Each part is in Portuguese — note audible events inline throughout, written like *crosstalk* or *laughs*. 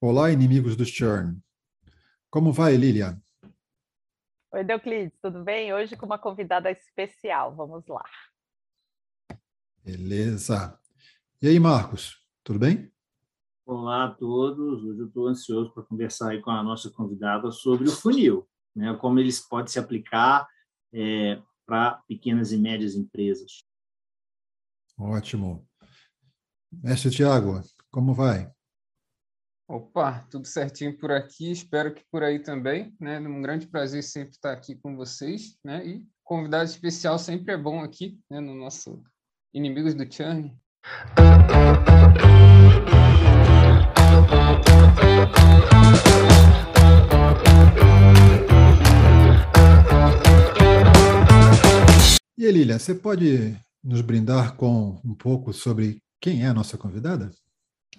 Olá, inimigos do churn. Como vai, Lilian? Oi, Deuclides, tudo bem? Hoje com uma convidada especial, vamos lá. Beleza. E aí, Marcos, tudo bem? Olá a todos. Hoje eu estou ansioso para conversar aí com a nossa convidada sobre o funil, né? como eles podem se aplicar é, para pequenas e médias empresas. Ótimo. Mestre Tiago, como vai? Opa, tudo certinho por aqui, espero que por aí também, né? Um grande prazer sempre estar aqui com vocês, né? E convidado especial sempre é bom aqui, né? No nosso Inimigos do Churn. E Elília, você pode nos brindar com um pouco sobre quem é a nossa convidada?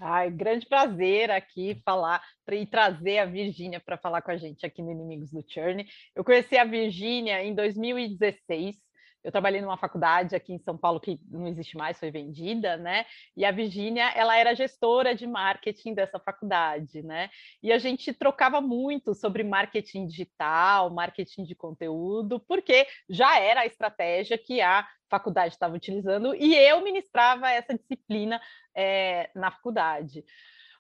Ai, grande prazer aqui falar e trazer a Virgínia para falar com a gente aqui no Inimigos do Churn. Eu conheci a Virgínia em 2016. Eu trabalhei numa faculdade aqui em São Paulo que não existe mais, foi vendida, né? E a Virgínia, ela era gestora de marketing dessa faculdade, né? E a gente trocava muito sobre marketing digital, marketing de conteúdo, porque já era a estratégia que a faculdade estava utilizando e eu ministrava essa disciplina é, na faculdade.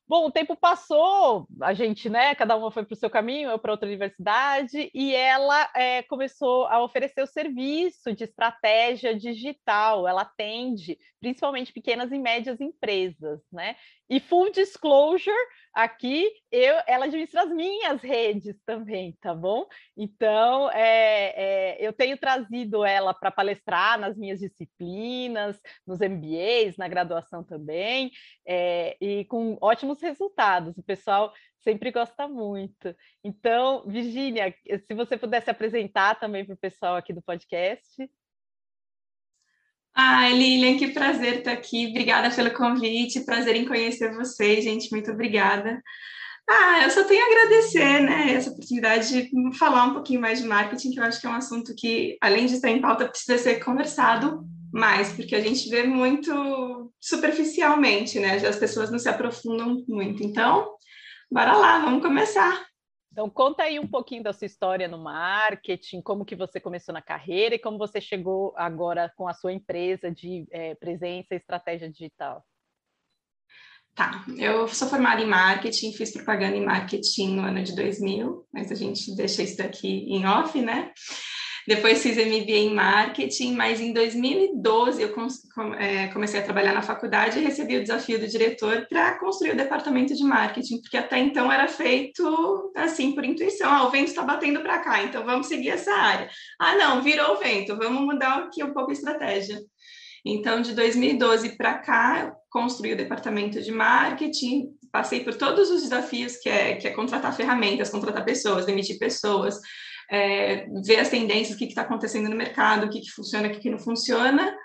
Bom, o tempo passou, a gente, né? Cada uma foi para o seu caminho, eu para outra universidade, e ela é, começou a oferecer o serviço de estratégia digital. Ela atende principalmente pequenas e médias empresas, né? E full disclosure, aqui eu, ela administra as minhas redes também, tá bom? Então, é, é, eu tenho trazido ela para palestrar nas minhas disciplinas, nos MBAs, na graduação também, é, e com ótimos resultados. O pessoal sempre gosta muito. Então, Virginia, se você pudesse apresentar também para o pessoal aqui do podcast. Ah, Lilian, que prazer estar aqui. Obrigada pelo convite. Prazer em conhecer vocês, gente. Muito obrigada. Ah, eu só tenho a agradecer, né, essa oportunidade de falar um pouquinho mais de marketing, que eu acho que é um assunto que, além de estar em pauta, precisa ser conversado mais, porque a gente vê muito superficialmente, né? As pessoas não se aprofundam muito. Então, bora lá, vamos começar. Então, conta aí um pouquinho da sua história no marketing, como que você começou na carreira e como você chegou agora com a sua empresa de é, presença e estratégia digital. Tá, eu sou formada em marketing, fiz propaganda em marketing no ano de 2000, mas a gente deixa isso daqui em off, né? Depois fiz MBA em marketing, mas em 2012 eu é, comecei a trabalhar na faculdade e recebi o desafio do diretor para construir o departamento de marketing, porque até então era feito assim por intuição. Ah, o vento está batendo para cá, então vamos seguir essa área. Ah, não, virou o vento, vamos mudar aqui um pouco a estratégia. Então, de 2012 para cá, construí o departamento de marketing, passei por todos os desafios que é, que é contratar ferramentas, contratar pessoas, demitir pessoas, é, ver as tendências, o que está acontecendo no mercado, o que, que funciona, o que, que não funciona.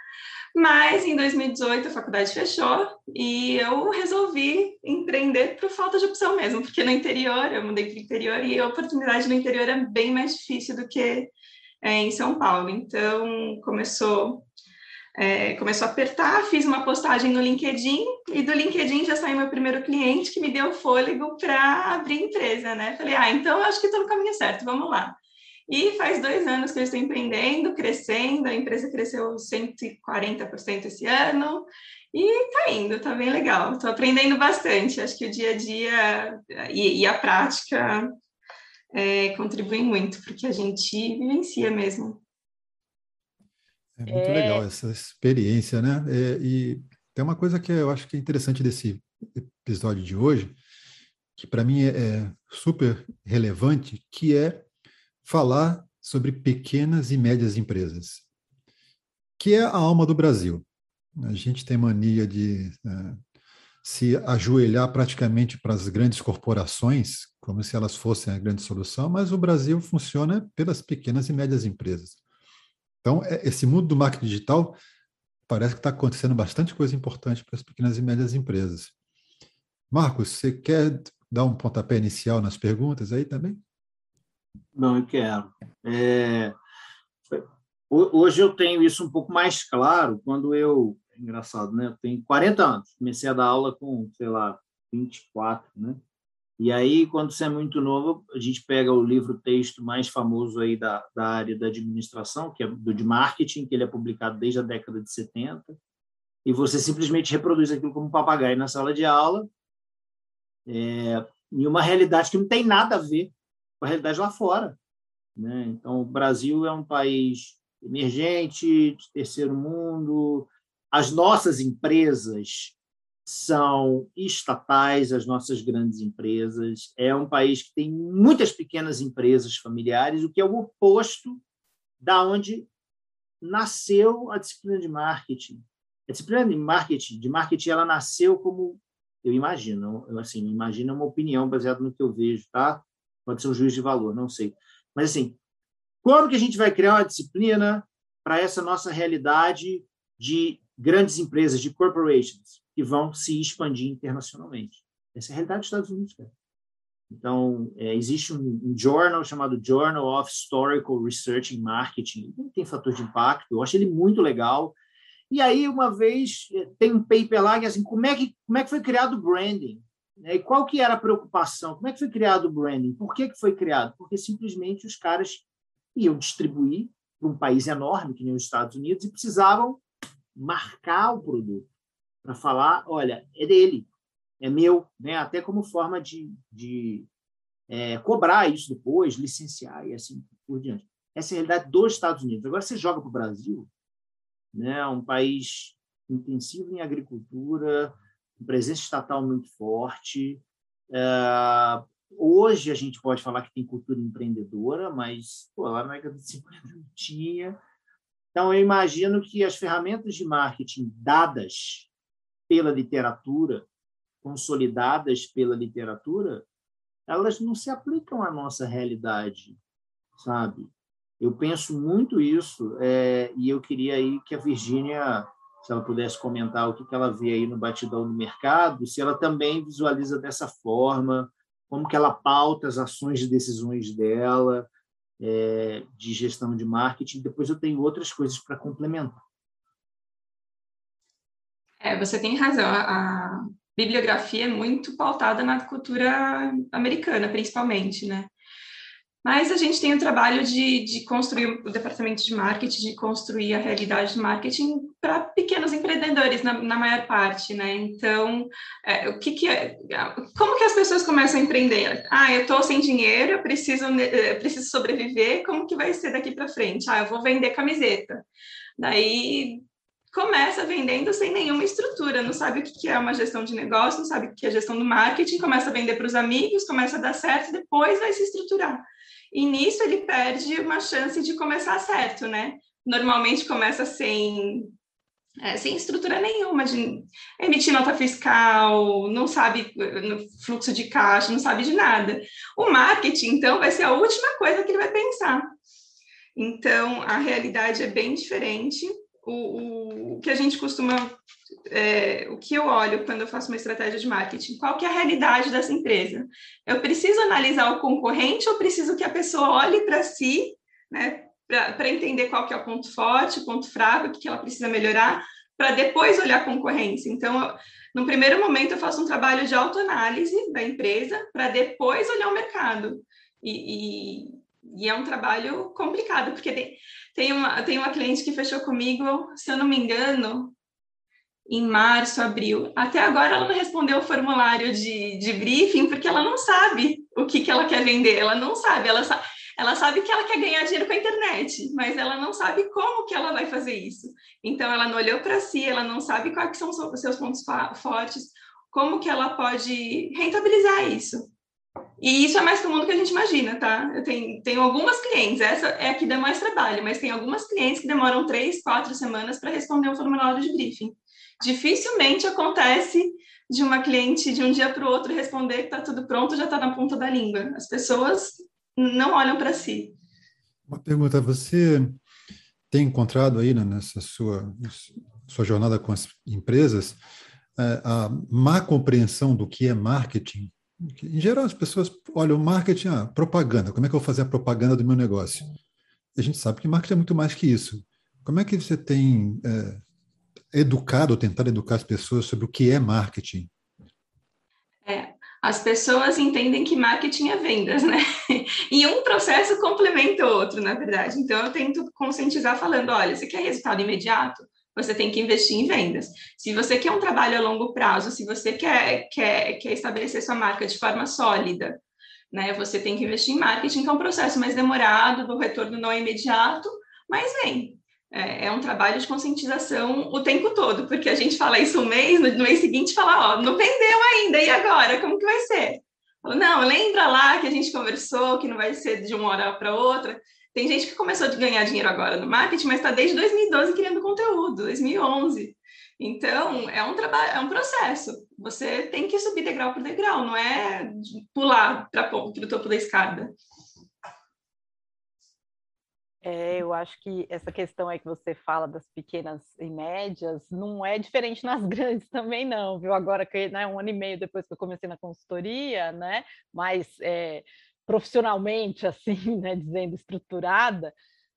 Mas em 2018 a faculdade fechou e eu resolvi empreender por falta de opção mesmo, porque no interior, eu mudei para o interior e a oportunidade no interior é bem mais difícil do que é, em São Paulo. Então começou é, começou a apertar, fiz uma postagem no LinkedIn e do LinkedIn já saiu meu primeiro cliente que me deu fôlego para abrir empresa, né? Falei, ah, então acho que estou no caminho certo, vamos lá. E faz dois anos que eu estou empreendendo, crescendo, a empresa cresceu 140% esse ano, e está indo, está bem legal. Estou aprendendo bastante, acho que o dia a dia e, e a prática é, contribuem muito, porque a gente vivencia mesmo. É muito é... legal essa experiência, né? É, e tem uma coisa que eu acho que é interessante desse episódio de hoje, que para mim é, é super relevante, que é falar sobre pequenas e médias empresas, que é a alma do Brasil. A gente tem mania de uh, se ajoelhar praticamente para as grandes corporações, como se elas fossem a grande solução, mas o Brasil funciona pelas pequenas e médias empresas. Então, é, esse mundo do marketing digital parece que está acontecendo bastante coisa importante para as pequenas e médias empresas. Marcos, você quer dar um pontapé inicial nas perguntas aí também? Não, eu quero. É, hoje eu tenho isso um pouco mais claro quando eu. É engraçado, né? Eu tenho 40 anos, comecei a dar aula com, sei lá, 24, né? E aí, quando você é muito novo, a gente pega o livro-texto mais famoso aí da, da área da administração, que é do de marketing, que ele é publicado desde a década de 70, e você simplesmente reproduz aquilo como papagaio na sala de aula, é, em uma realidade que não tem nada a ver com a realidade lá fora. Né? Então, o Brasil é um país emergente, terceiro mundo, as nossas empresas são estatais, as nossas grandes empresas. É um país que tem muitas pequenas empresas familiares, o que é o oposto da onde nasceu a disciplina de marketing. A disciplina de marketing, de marketing, ela nasceu como eu imagino, eu assim, imagino uma opinião baseada no que eu vejo, tá? Pode ser um juiz de valor, não sei. Mas assim, como que a gente vai criar uma disciplina para essa nossa realidade de grandes empresas, de corporations, que vão se expandir internacionalmente? Essa é a realidade dos Estados Unidos, cara. Então, é, existe um, um, journal chamado Journal of Historical Research in Marketing. Ele tem fator de impacto, eu acho ele muito legal. E aí, uma vez, é, tem um paper lá que é assim, como é que, como é que foi criado o branding? E qual que era a preocupação? Como é que foi criado o branding? Por que, que foi criado? Porque simplesmente os caras iam distribuir para um país enorme, que nem os Estados Unidos, e precisavam marcar o produto para falar, olha, é dele, é meu, né? até como forma de, de é, cobrar isso depois, licenciar e assim por diante. Essa é a realidade dos Estados Unidos. Agora você joga para o Brasil, né? um país intensivo em agricultura, presença estatal muito forte, é, Hoje a gente pode falar que tem cultura empreendedora, mas pô, lá na década de 50 não tinha. Então, eu imagino que as ferramentas de marketing dadas pela literatura, consolidadas pela literatura, elas não se aplicam à nossa realidade, sabe? Eu penso muito isso é, e eu queria aí que a Virgínia, se ela pudesse comentar o que, ela vê aí no batidão do mercado, se ela também visualiza dessa forma, como que ela pauta as ações e decisões dela, é, de gestão de marketing. Depois eu tenho outras coisas para complementar. É, você tem razão. A bibliografia é muito pautada na cultura americana, principalmente, né? Mas a gente tem o trabalho de, de construir o departamento de marketing, de construir a realidade do marketing para pequenos empreendedores, na, na, maior parte, né? Então, é, o que, que é, como que as pessoas começam a empreender? Ah, eu estou sem dinheiro, eu preciso, eu preciso sobreviver, como que vai ser daqui para frente? Ah, eu vou vender camiseta. Daí começa vendendo sem nenhuma estrutura, não sabe o que é uma gestão de negócio, não sabe o que é gestão do marketing, começa a vender para os amigos, começa a dar certo, depois vai se estruturar. E nisso ele perde uma chance de começar certo, né? Normalmente começa sem, é, sem estrutura nenhuma, de emitir nota fiscal, não sabe fluxo de caixa, não sabe de nada. O marketing, então, vai ser a última coisa que ele vai pensar. Então, a realidade é bem diferente. O, o, o que a gente costuma é, o que eu olho quando eu faço uma estratégia de marketing? Qual que é a realidade dessa empresa? Eu preciso analisar o concorrente ou preciso que a pessoa olhe para si, né, para entender qual que é o ponto forte, o ponto fraco, o que, que ela precisa melhorar, para depois olhar a concorrência. Então, no primeiro momento, eu faço um trabalho de autoanálise da empresa para depois olhar o mercado. E, e, e, é um trabalho complicado, porque tem, tem, uma, tem uma cliente que fechou comigo, se eu não me engano, em março, abril. Até agora ela não respondeu o formulário de, de briefing porque ela não sabe o que, que ela quer vender, ela não sabe, ela, sa ela sabe que ela quer ganhar dinheiro com a internet, mas ela não sabe como que ela vai fazer isso. Então ela não olhou para si, ela não sabe quais são os seus pontos fortes, como que ela pode rentabilizar isso. E isso é mais comum do que a gente imagina, tá? Eu tenho, tenho algumas clientes, essa é a que dá mais trabalho, mas tem algumas clientes que demoram três, quatro semanas para responder um formulário de briefing dificilmente acontece de uma cliente de um dia para o outro responder que está tudo pronto, já está na ponta da língua. As pessoas não olham para si. Uma pergunta: você tem encontrado aí né, nessa sua, sua jornada com as empresas é, a má compreensão do que é marketing? Em geral, as pessoas olham marketing, ah, propaganda, como é que eu vou fazer a propaganda do meu negócio? a gente sabe que marketing é muito mais que isso. Como é que você tem é, educar ou tentar educar as pessoas sobre o que é marketing? É, as pessoas entendem que marketing é vendas, né? *laughs* E um processo complementa o outro, na verdade. Então, eu tento conscientizar falando: olha, você quer resultado imediato? Você tem que investir em vendas. Se você quer um trabalho a longo prazo, se você quer, quer, quer estabelecer sua marca de forma sólida, né? Você tem que investir em marketing, que é um processo mais demorado, do retorno não é imediato, mas vem. É, é, um trabalho de conscientização o tempo todo, porque a gente fala isso um mês, no, mês seguinte fala, ó, não vendeu ainda, e agora? Como que vai ser? Não, lembra lá que a gente conversou que não vai ser de uma hora para outra. Tem gente que começou a ganhar dinheiro agora no marketing, mas está desde 2012 criando conteúdo, 2011. Então, é um trabalho, é um processo. Você tem que subir degrau por degrau, não é pular para o topo da escada. É, eu acho que essa questão aí que você fala das pequenas e médias não é diferente nas *laughs* grandes também, não, viu? Agora que né, um ano e meio depois que eu comecei na consultoria, né? Mas é, profissionalmente, *laughs* assim, né, dizendo estruturada,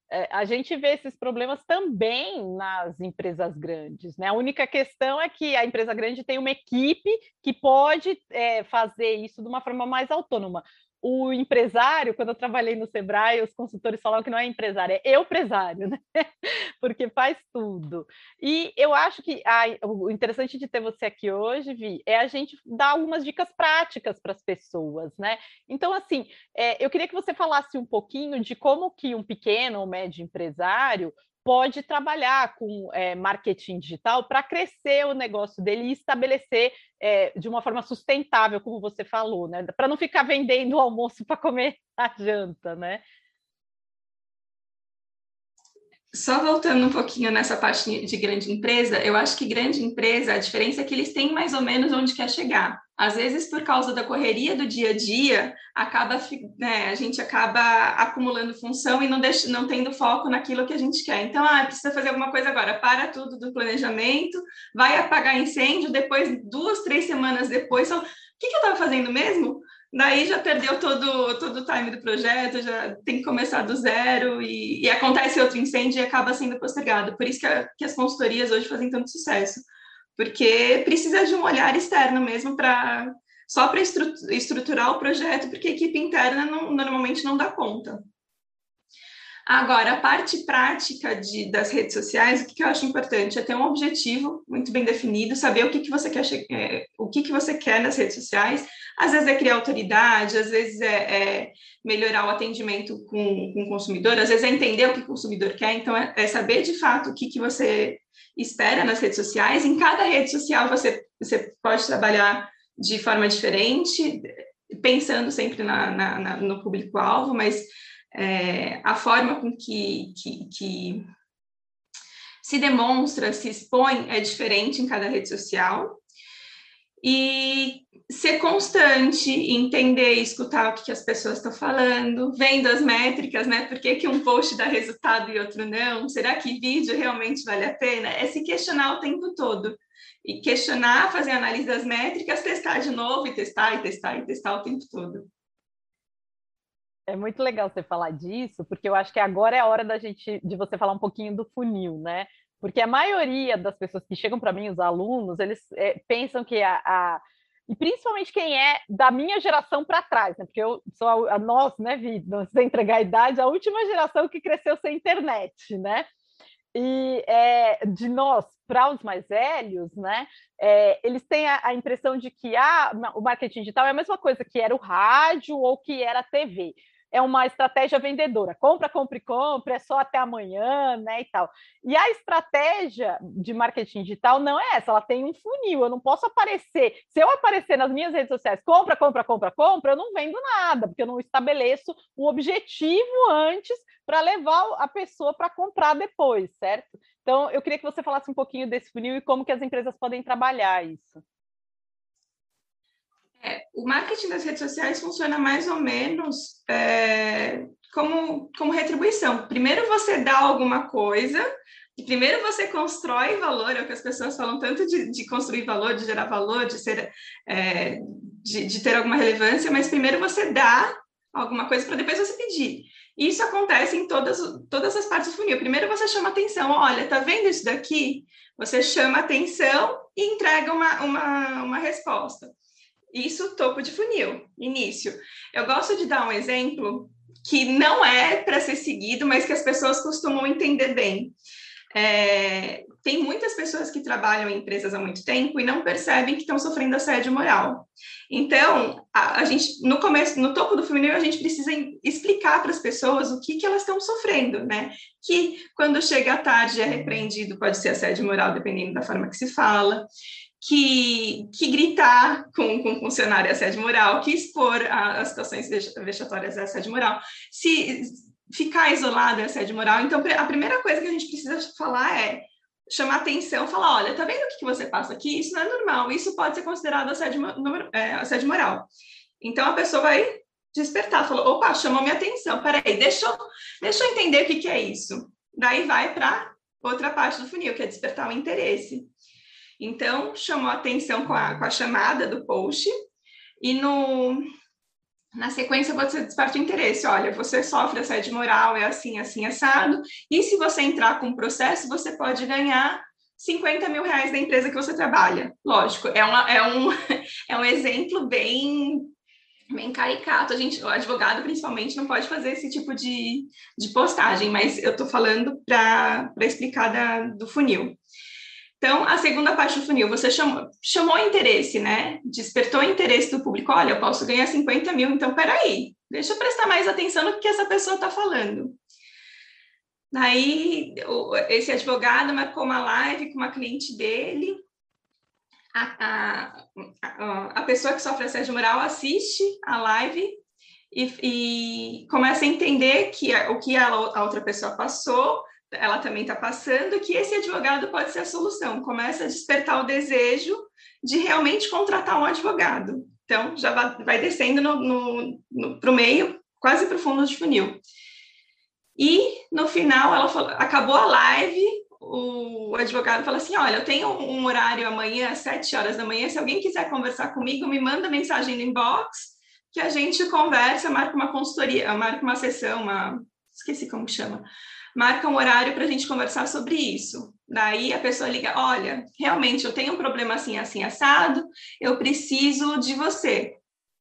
é, a gente vê esses problemas também nas empresas grandes. Né? A única questão é que a empresa grande tem uma equipe que pode é, fazer isso de uma forma mais autônoma o empresário, quando eu trabalhei no Sebrae, os consultores falavam que não é empresário, é eu empresário, né? *laughs* Porque faz tudo. E eu acho que o interessante de ter você aqui hoje, Vi, é a gente dar algumas dicas práticas para as pessoas, né? Então, assim, é, eu queria que você falasse um pouquinho de como que um pequeno ou médio empresário pode trabalhar com é, marketing digital para crescer o negócio dele e estabelecer é, de uma forma sustentável, como você falou, né? Para não ficar vendendo o *laughs* almoço para comer a janta, né? Só voltando um pouquinho nessa parte de grande empresa, eu acho que grande empresa, a diferença é que eles têm mais ou menos onde quer chegar. Às vezes, por causa da correria do dia a dia, acaba, né, a gente acaba acumulando função e não, deixa, não tendo foco naquilo que a gente quer. Então, ah, precisa fazer alguma coisa agora, para tudo do planejamento, vai apagar incêndio, depois, duas, três semanas depois, o que, que eu estava fazendo mesmo? Daí já perdeu todo, todo o time do projeto, já tem que começar do zero e, e acontece outro incêndio e acaba sendo postergado. Por isso que, a, que as consultorias hoje fazem tanto sucesso, porque precisa de um olhar externo mesmo para só para estruturar o projeto, porque a equipe interna não, normalmente não dá conta. Agora, a parte prática de, das redes sociais, o que, que, eu acho importante é ter um objetivo muito bem definido, saber o que, que você quer é, o que, que você quer nas redes sociais. Às vezes é criar autoridade, às vezes é, é melhorar o atendimento com, com, o consumidor, às vezes é entender o que o consumidor quer. Então, é, é saber de fato o que, que você espera nas redes sociais. Em cada rede social você, você pode trabalhar de forma diferente, pensando sempre na, na, na no público-alvo, mas é, a forma com que, que, que se demonstra, se expõe é diferente em cada rede social. E ser constante, entender e escutar o que, que as pessoas estão falando, vendo as métricas, né? Por que, que um post dá resultado e outro não? Será que vídeo realmente vale a pena? É se questionar o tempo todo. E questionar, fazer análise das métricas, testar de novo e testar e testar e testar o tempo todo. É muito legal você falar disso, porque eu acho que agora é a hora da gente de você falar um pouquinho do funil, né? Porque a maioria das pessoas que chegam para mim, os alunos, eles é, pensam que a, a, e principalmente quem é da minha geração para trás, né? Porque eu sou a, a nós, né, Vi, sem entregar a idade, a última geração que cresceu sem internet, né? E é, de nós para os mais velhos, né? É, eles têm a, a, impressão de que ah, o marketing digital é a mesma coisa que era o rádio ou que era a TV é uma estratégia vendedora. Compra, compre, compre, é só até amanhã, né? E tal. E a estratégia de marketing digital não é essa, ela tem um funil. Eu não posso aparecer. Se eu aparecer nas minhas redes sociais, compra, compra, compra, compra, eu não vendo nada, porque eu não estabeleço o objetivo antes para levar a pessoa para comprar depois, certo? Então, eu queria que você falasse um pouquinho desse funil e como que as empresas podem trabalhar isso. É, o marketing das redes sociais funciona mais ou menos é, como, como retribuição. Primeiro você dá alguma coisa, primeiro você constrói valor, é o que as pessoas falam tanto de, de construir valor, de gerar valor, de ser é, de, de ter alguma relevância, mas primeiro você dá alguma coisa para depois você pedir. Isso acontece em todas, todas as partes do funil. Primeiro você chama atenção, olha, tá vendo isso daqui? Você chama atenção e entrega uma, uma, uma resposta. Isso topo de funil, início. Eu gosto de dar um exemplo que não é para ser seguido, mas que as pessoas costumam entender bem. É, tem muitas pessoas que trabalham em empresas há muito tempo e não percebem que estão sofrendo assédio moral. Então, a, a gente, no começo, no topo do funil, a gente precisa explicar para as pessoas o que, que elas estão sofrendo, né? Que quando chega à tarde é repreendido, pode ser assédio moral, dependendo da forma que se fala que, que gritar com, com funcionário é assédio moral, que expor as situações vexatórias é assédio moral, se ficar isolado é assédio moral. Então, a primeira coisa que a gente precisa falar é chamar atenção, falar, olha, tá vendo o que você passa aqui? Isso não é normal, isso pode ser considerado assédio, é, assédio moral. Então, a pessoa vai despertar, falou, opa, chamou minha atenção, peraí, deixa eu, deixa eu entender o que, que é isso. Daí vai para outra parte do funil, que é despertar o interesse. Então, chamou atenção com a, com a chamada do post, e no, na sequência você desperta o interesse. Olha, você sofre assédio moral, é assim, assim, assado, e se você entrar com o processo, você pode ganhar 50 mil reais da empresa que você trabalha. Lógico, é, uma, é, um, *laughs* é um exemplo bem bem caricato. A gente, o advogado, principalmente, não pode fazer esse tipo de, de postagem, mas eu estou falando para explicar da, do funil. Então, a segunda parte do funil, você chamou, chamou interesse, né? Despertou interesse do público. Olha, eu posso ganhar 50 mil, então peraí, deixa eu prestar mais atenção no que essa pessoa está falando. Daí, esse advogado marcou uma live com uma cliente dele. A, a, a pessoa que sofre assédio moral assiste a live e, e começa a entender que o que a outra pessoa passou ela também está passando, que esse advogado pode ser a solução. Começa a despertar o desejo de realmente contratar um advogado. Então, já vai, descendo para o meio, quase para o fundo de funil. E, no final, ela falou, acabou a live, o advogado falou assim, olha, eu tenho um horário amanhã, às sete horas da manhã, se alguém quiser conversar comigo, me manda mensagem no inbox, que a gente conversa, marca uma consultoria, marca uma sessão, uma... esqueci como chama, marca um horário para a gente conversar sobre isso. Daí a pessoa liga: olha, realmente eu tenho um problema assim, assim, assado, eu preciso de você.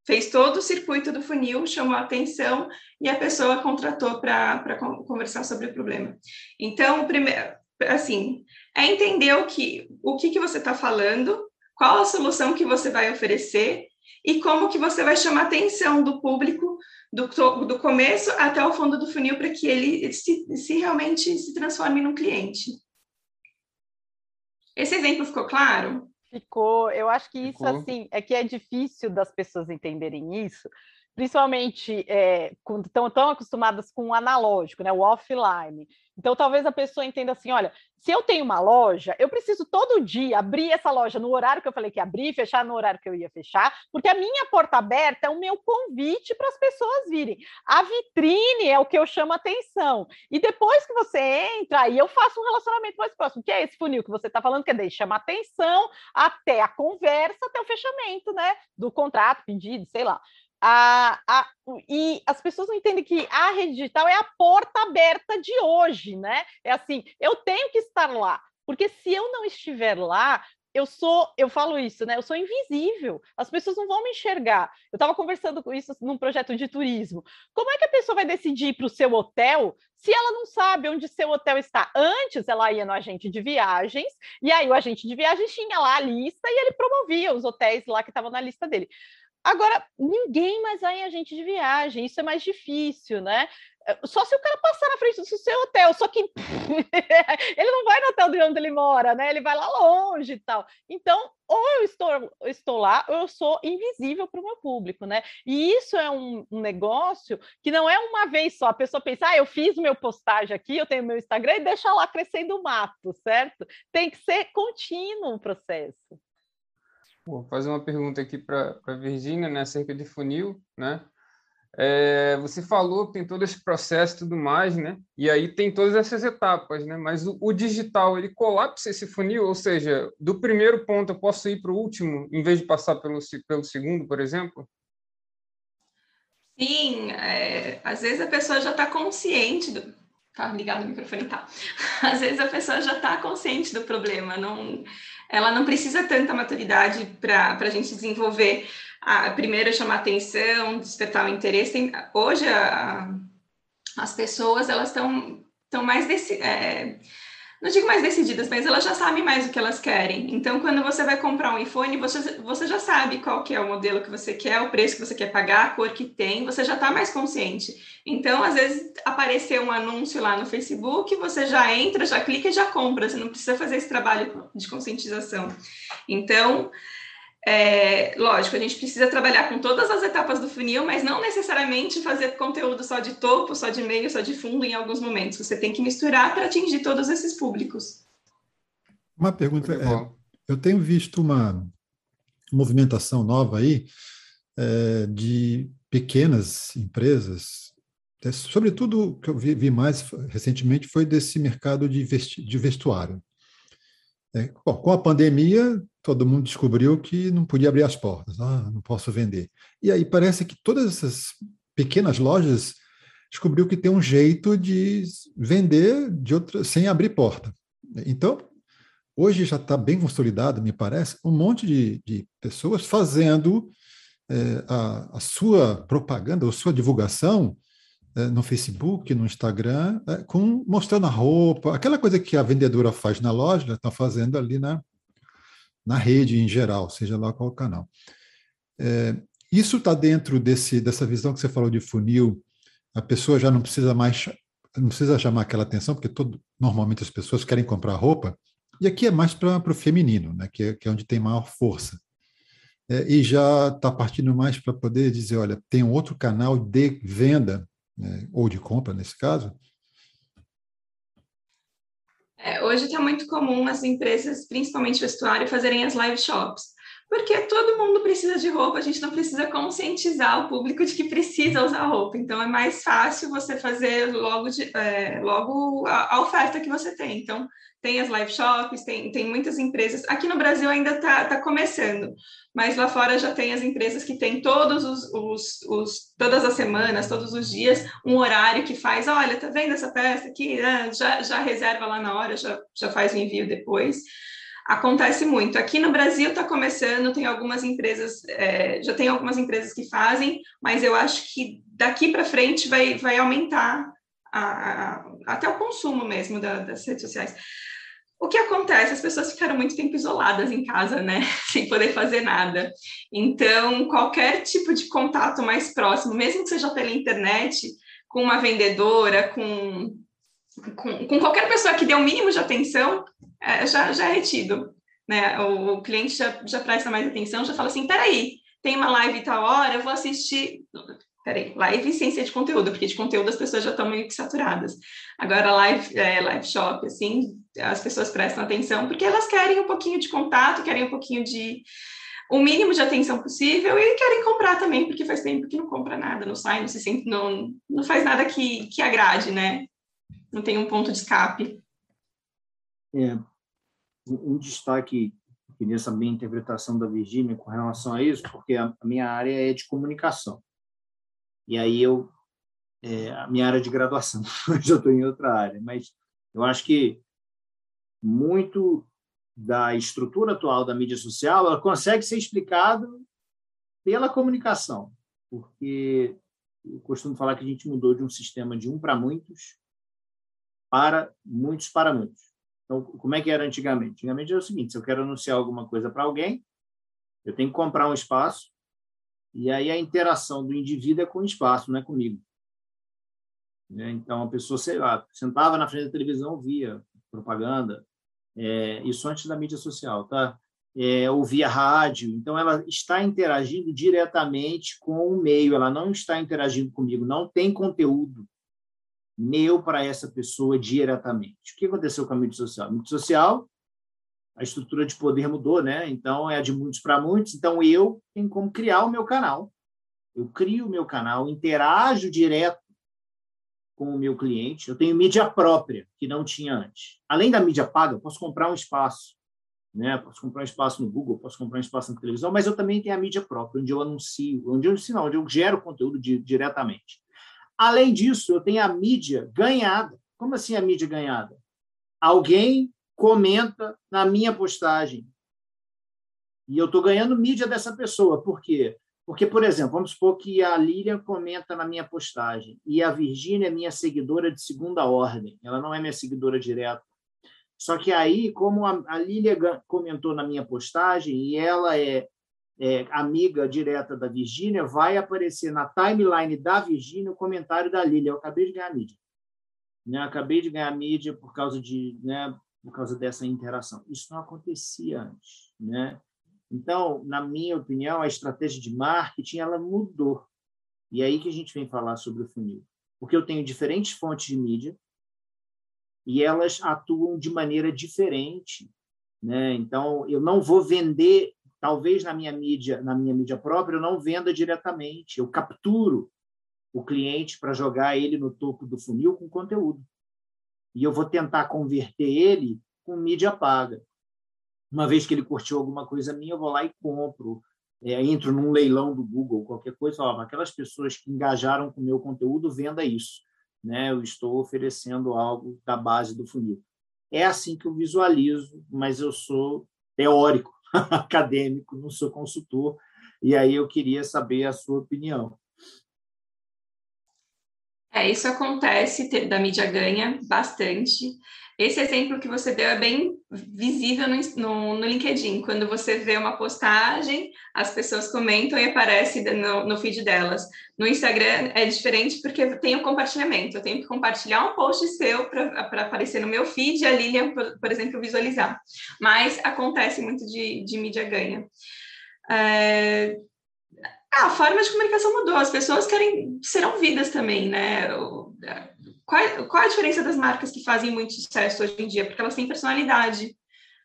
Fez todo o circuito do funil, chamou a atenção e a pessoa contratou para conversar sobre o problema. Então, o primeiro, assim, é entender o que, o que, que você está falando, qual a solução que você vai oferecer e como que você vai chamar a atenção do público do, do começo até o fundo do funil para que ele se, se realmente se transforme num cliente. Esse exemplo ficou claro? Ficou. Eu acho que isso ficou. assim é que é difícil das pessoas entenderem isso, principalmente é, quando estão tão acostumadas com o analógico, né, o offline. Então, talvez a pessoa entenda assim: olha, se eu tenho uma loja, eu preciso todo dia abrir essa loja no horário que eu falei que abrir, fechar no horário que eu ia fechar, porque a minha porta aberta é o meu convite para as pessoas virem. A vitrine é o que eu chamo atenção. E depois que você entra, aí eu faço um relacionamento mais próximo, que é esse funil que você está falando, que é daí chama atenção até a conversa, até o fechamento, né? Do contrato, pedido, sei lá. A, a, e as pessoas não entendem que a rede digital é a porta aberta de hoje, né? É assim, eu tenho que estar lá, porque se eu não estiver lá, eu sou, eu falo isso, né? Eu sou invisível. As pessoas não vão me enxergar. Eu estava conversando com isso num projeto de turismo. Como é que a pessoa vai decidir para o seu hotel se ela não sabe onde seu hotel está? Antes ela ia no agente de viagens e aí o agente de viagens tinha lá a lista e ele promovia os hotéis lá que estavam na lista dele. Agora, ninguém mais vai em agente de viagem, isso é mais difícil, né? Eh, só se o cara passar na frente do seu hotel, só que *laughs* ele não vai no hotel de onde ele mora, né? Ele vai lá longe e tal. Então, ou eu estou, estou lá, ou eu sou invisível para o meu público, né? E isso é um, um, negócio que não é uma vez só. A pessoa pensa, ah, eu fiz meu postagem aqui, eu tenho meu Instagram e deixa lá crescendo o mato, certo? Tem que ser contínuo o processo. Vou fazer uma pergunta aqui para a Virgínia, né, acerca de funil, né? É, você falou que tem todo esse processo e tudo mais, né? E aí tem todas essas etapas, né? Mas o, o, digital, ele colapsa esse funil, ou seja, do primeiro ponto eu posso ir para o último, em vez de passar pelo, pelo segundo, por exemplo? Sim, é, às vezes a pessoa já está consciente do... Tá ligado o microfone, tá. *laughs* Às vezes a pessoa já está consciente do problema, não ela não precisa tanta maturidade para a gente desenvolver a, primeiro chamar atenção, despertar o interesse. Hoje a, as pessoas elas estão mais desse, é, não digo mais decididas, mas elas já sabem mais o que elas querem. Então, quando você vai comprar um iPhone, você, você já sabe qual que é o modelo que você quer, o preço que você quer pagar, a cor que tem, você já está mais consciente. Então, às vezes, apareceu um anúncio lá no Facebook, você já entra, já clica e já compra, você não precisa fazer esse trabalho de conscientização. Então, é, lógico, a gente precisa trabalhar com todas as etapas do funil, mas não necessariamente fazer conteúdo só de topo, só de meio, só de fundo em alguns momentos. Você tem que misturar para atingir todos esses públicos. Uma pergunta é, eu tenho visto uma movimentação nova aí é, de pequenas empresas, é, sobretudo o que eu vi, vi, mais recentemente foi desse mercado de, de vestuário. É, bom, com a pandemia, todo mundo descobriu que não podia abrir as portas, ah, não posso vender. E aí parece que todas essas pequenas lojas descobriu que tem um jeito de vender de outra, sem abrir porta. Então, hoje já está bem consolidado, me parece, um monte de, de pessoas fazendo é, a, a, sua propaganda, a sua divulgação é, no Facebook, no Instagram, é, com mostrando a roupa, aquela coisa que a vendedora faz na loja, está fazendo ali na, na rede em geral, seja lá qual canal. É, isso está dentro desse, dessa visão que você falou de funil, a pessoa já não precisa mais, não precisa chamar aquela atenção, porque todo, normalmente as pessoas querem comprar roupa, e aqui é mais para o feminino, né, que, é, que é onde tem maior força. É, e já está partindo mais para poder dizer, olha, tem um outro canal de venda, né, ou de compra nesse caso, hoje está muito comum as empresas, principalmente vestuário, fazerem as live shops. Porque todo mundo precisa de roupa, a gente não precisa conscientizar o público de que precisa usar roupa. Então é mais fácil você fazer logo, de, é, logo a, a, oferta que você tem. Então, tem as live shops, tem, tem muitas empresas. Aqui no Brasil ainda está tá começando, mas lá fora já tem as empresas que têm todos os, os, os, todas as semanas, todos os dias, um horário que faz, olha, tá vendo essa peça aqui? Ah, já, já reserva lá na hora, já, já faz o envio depois acontece muito. Aqui no Brasil está começando, tem algumas empresas, é, já tem algumas empresas que fazem, mas eu acho que daqui para frente vai, vai aumentar a, a, até o consumo mesmo da, das redes sociais. O que acontece? As pessoas ficaram muito tempo isoladas em casa, né? *laughs* Sem poder fazer nada. Então, qualquer tipo de contato mais próximo, mesmo que seja pela internet, com uma vendedora, com, com, com qualquer pessoa que dê um mínimo de atenção, é, já, já é retido. Né? O, o, cliente já, já presta mais atenção, já fala assim: peraí, tem uma live tal hora, eu vou assistir. Peraí, live sem ser de conteúdo, porque de conteúdo as pessoas já estão meio que saturadas. Agora, live, é, live shop, assim, as pessoas prestam atenção porque elas querem um pouquinho de contato, querem um pouquinho de o mínimo de atenção possível e querem comprar também, porque faz tempo que não compra nada, não sai, não se sente, não, não faz nada que, que agrade, né? Não tem um ponto de escape. É, um destaque, queria saber a interpretação da Virgínia com relação a isso, porque a, minha área é de comunicação. E aí eu, é, a minha área de graduação, *laughs* já estou em outra área, mas eu acho que muito da estrutura atual da mídia social ela consegue ser explicado pela comunicação, porque eu costumo falar que a gente mudou de um sistema de um para muitos para muitos para muitos. Então, como é que era antigamente? Antigamente era o seguinte: se eu quero anunciar alguma coisa para alguém, eu tenho que comprar um espaço, e aí a interação do indivíduo é com o espaço, não é comigo. Né? Então, a pessoa, sei lá, sentava na frente da televisão, via propaganda, é, isso antes da mídia social, tá? É, ouvia rádio, então ela está interagindo diretamente com o meio, ela não está interagindo comigo, não tem conteúdo meu para essa pessoa diretamente. O que aconteceu com a mídia social? A mídia social, a estrutura de poder mudou, né? Então é de muitos para muitos. Então eu tenho como criar o meu canal. Eu crio o meu canal, interajo direto com o meu cliente. Eu tenho mídia própria que não tinha antes. Além da mídia paga, eu posso comprar um espaço, né? Posso comprar um espaço no Google, posso comprar um espaço na televisão, mas eu também tenho a mídia própria, onde eu anuncio, onde eu não, onde eu gero conteúdo de, diretamente. Além disso, eu tenho a mídia ganhada. Como assim a mídia ganhada? Alguém comenta na minha postagem. E eu estou ganhando mídia dessa pessoa. Por quê? Porque, por exemplo, vamos supor que a Lilian comenta na minha postagem e a Virgínia é minha seguidora de segunda ordem, ela não é minha seguidora direta. Só que aí, como a, a Lilian comentou na minha postagem e ela é, é amiga direta da Virgínia, vai aparecer na timeline da Virgínia o comentário da Lilian. Eu acabei de ganhar mídia. Né? Acabei de ganhar mídia por causa de, né, por causa dessa interação. Isso não acontecia antes, né? Então, na minha opinião, a estratégia de marketing ela mudou. E é aí que a gente vem falar sobre o funil. Porque eu tenho diferentes fontes de mídia e elas atuam de maneira diferente, né? Então, eu não vou vender, talvez na minha mídia, na minha mídia própria, eu não venda diretamente, eu capturo o cliente para jogar ele no topo do funil com conteúdo. E eu vou tentar converter ele com mídia paga uma vez que ele curtiu alguma coisa minha, eu vou lá e compro. É, entro num leilão do Google, qualquer coisa, ó, aquelas pessoas que engajaram com o meu conteúdo, venda isso. Né? Eu estou oferecendo algo da base do funil. É assim que eu visualizo, mas eu sou teórico, *laughs* acadêmico, não sou consultor, e aí eu queria saber a sua opinião. É, isso acontece, da mídia ganha bastante. Esse exemplo que você deu é bem visível no, no, no, LinkedIn. Quando você vê uma postagem, as pessoas comentam e aparece no, no feed delas. No Instagram é diferente porque tem o compartilhamento. Eu tenho que compartilhar um post seu para aparecer no meu feed e a Lilian, por, por, exemplo, visualizar. Mas acontece muito de, de mídia ganha. É... Ah, a forma de comunicação mudou. As pessoas querem ser ouvidas também, né? Qual, qual a diferença das marcas que fazem muito sucesso hoje em dia? Porque elas têm personalidade.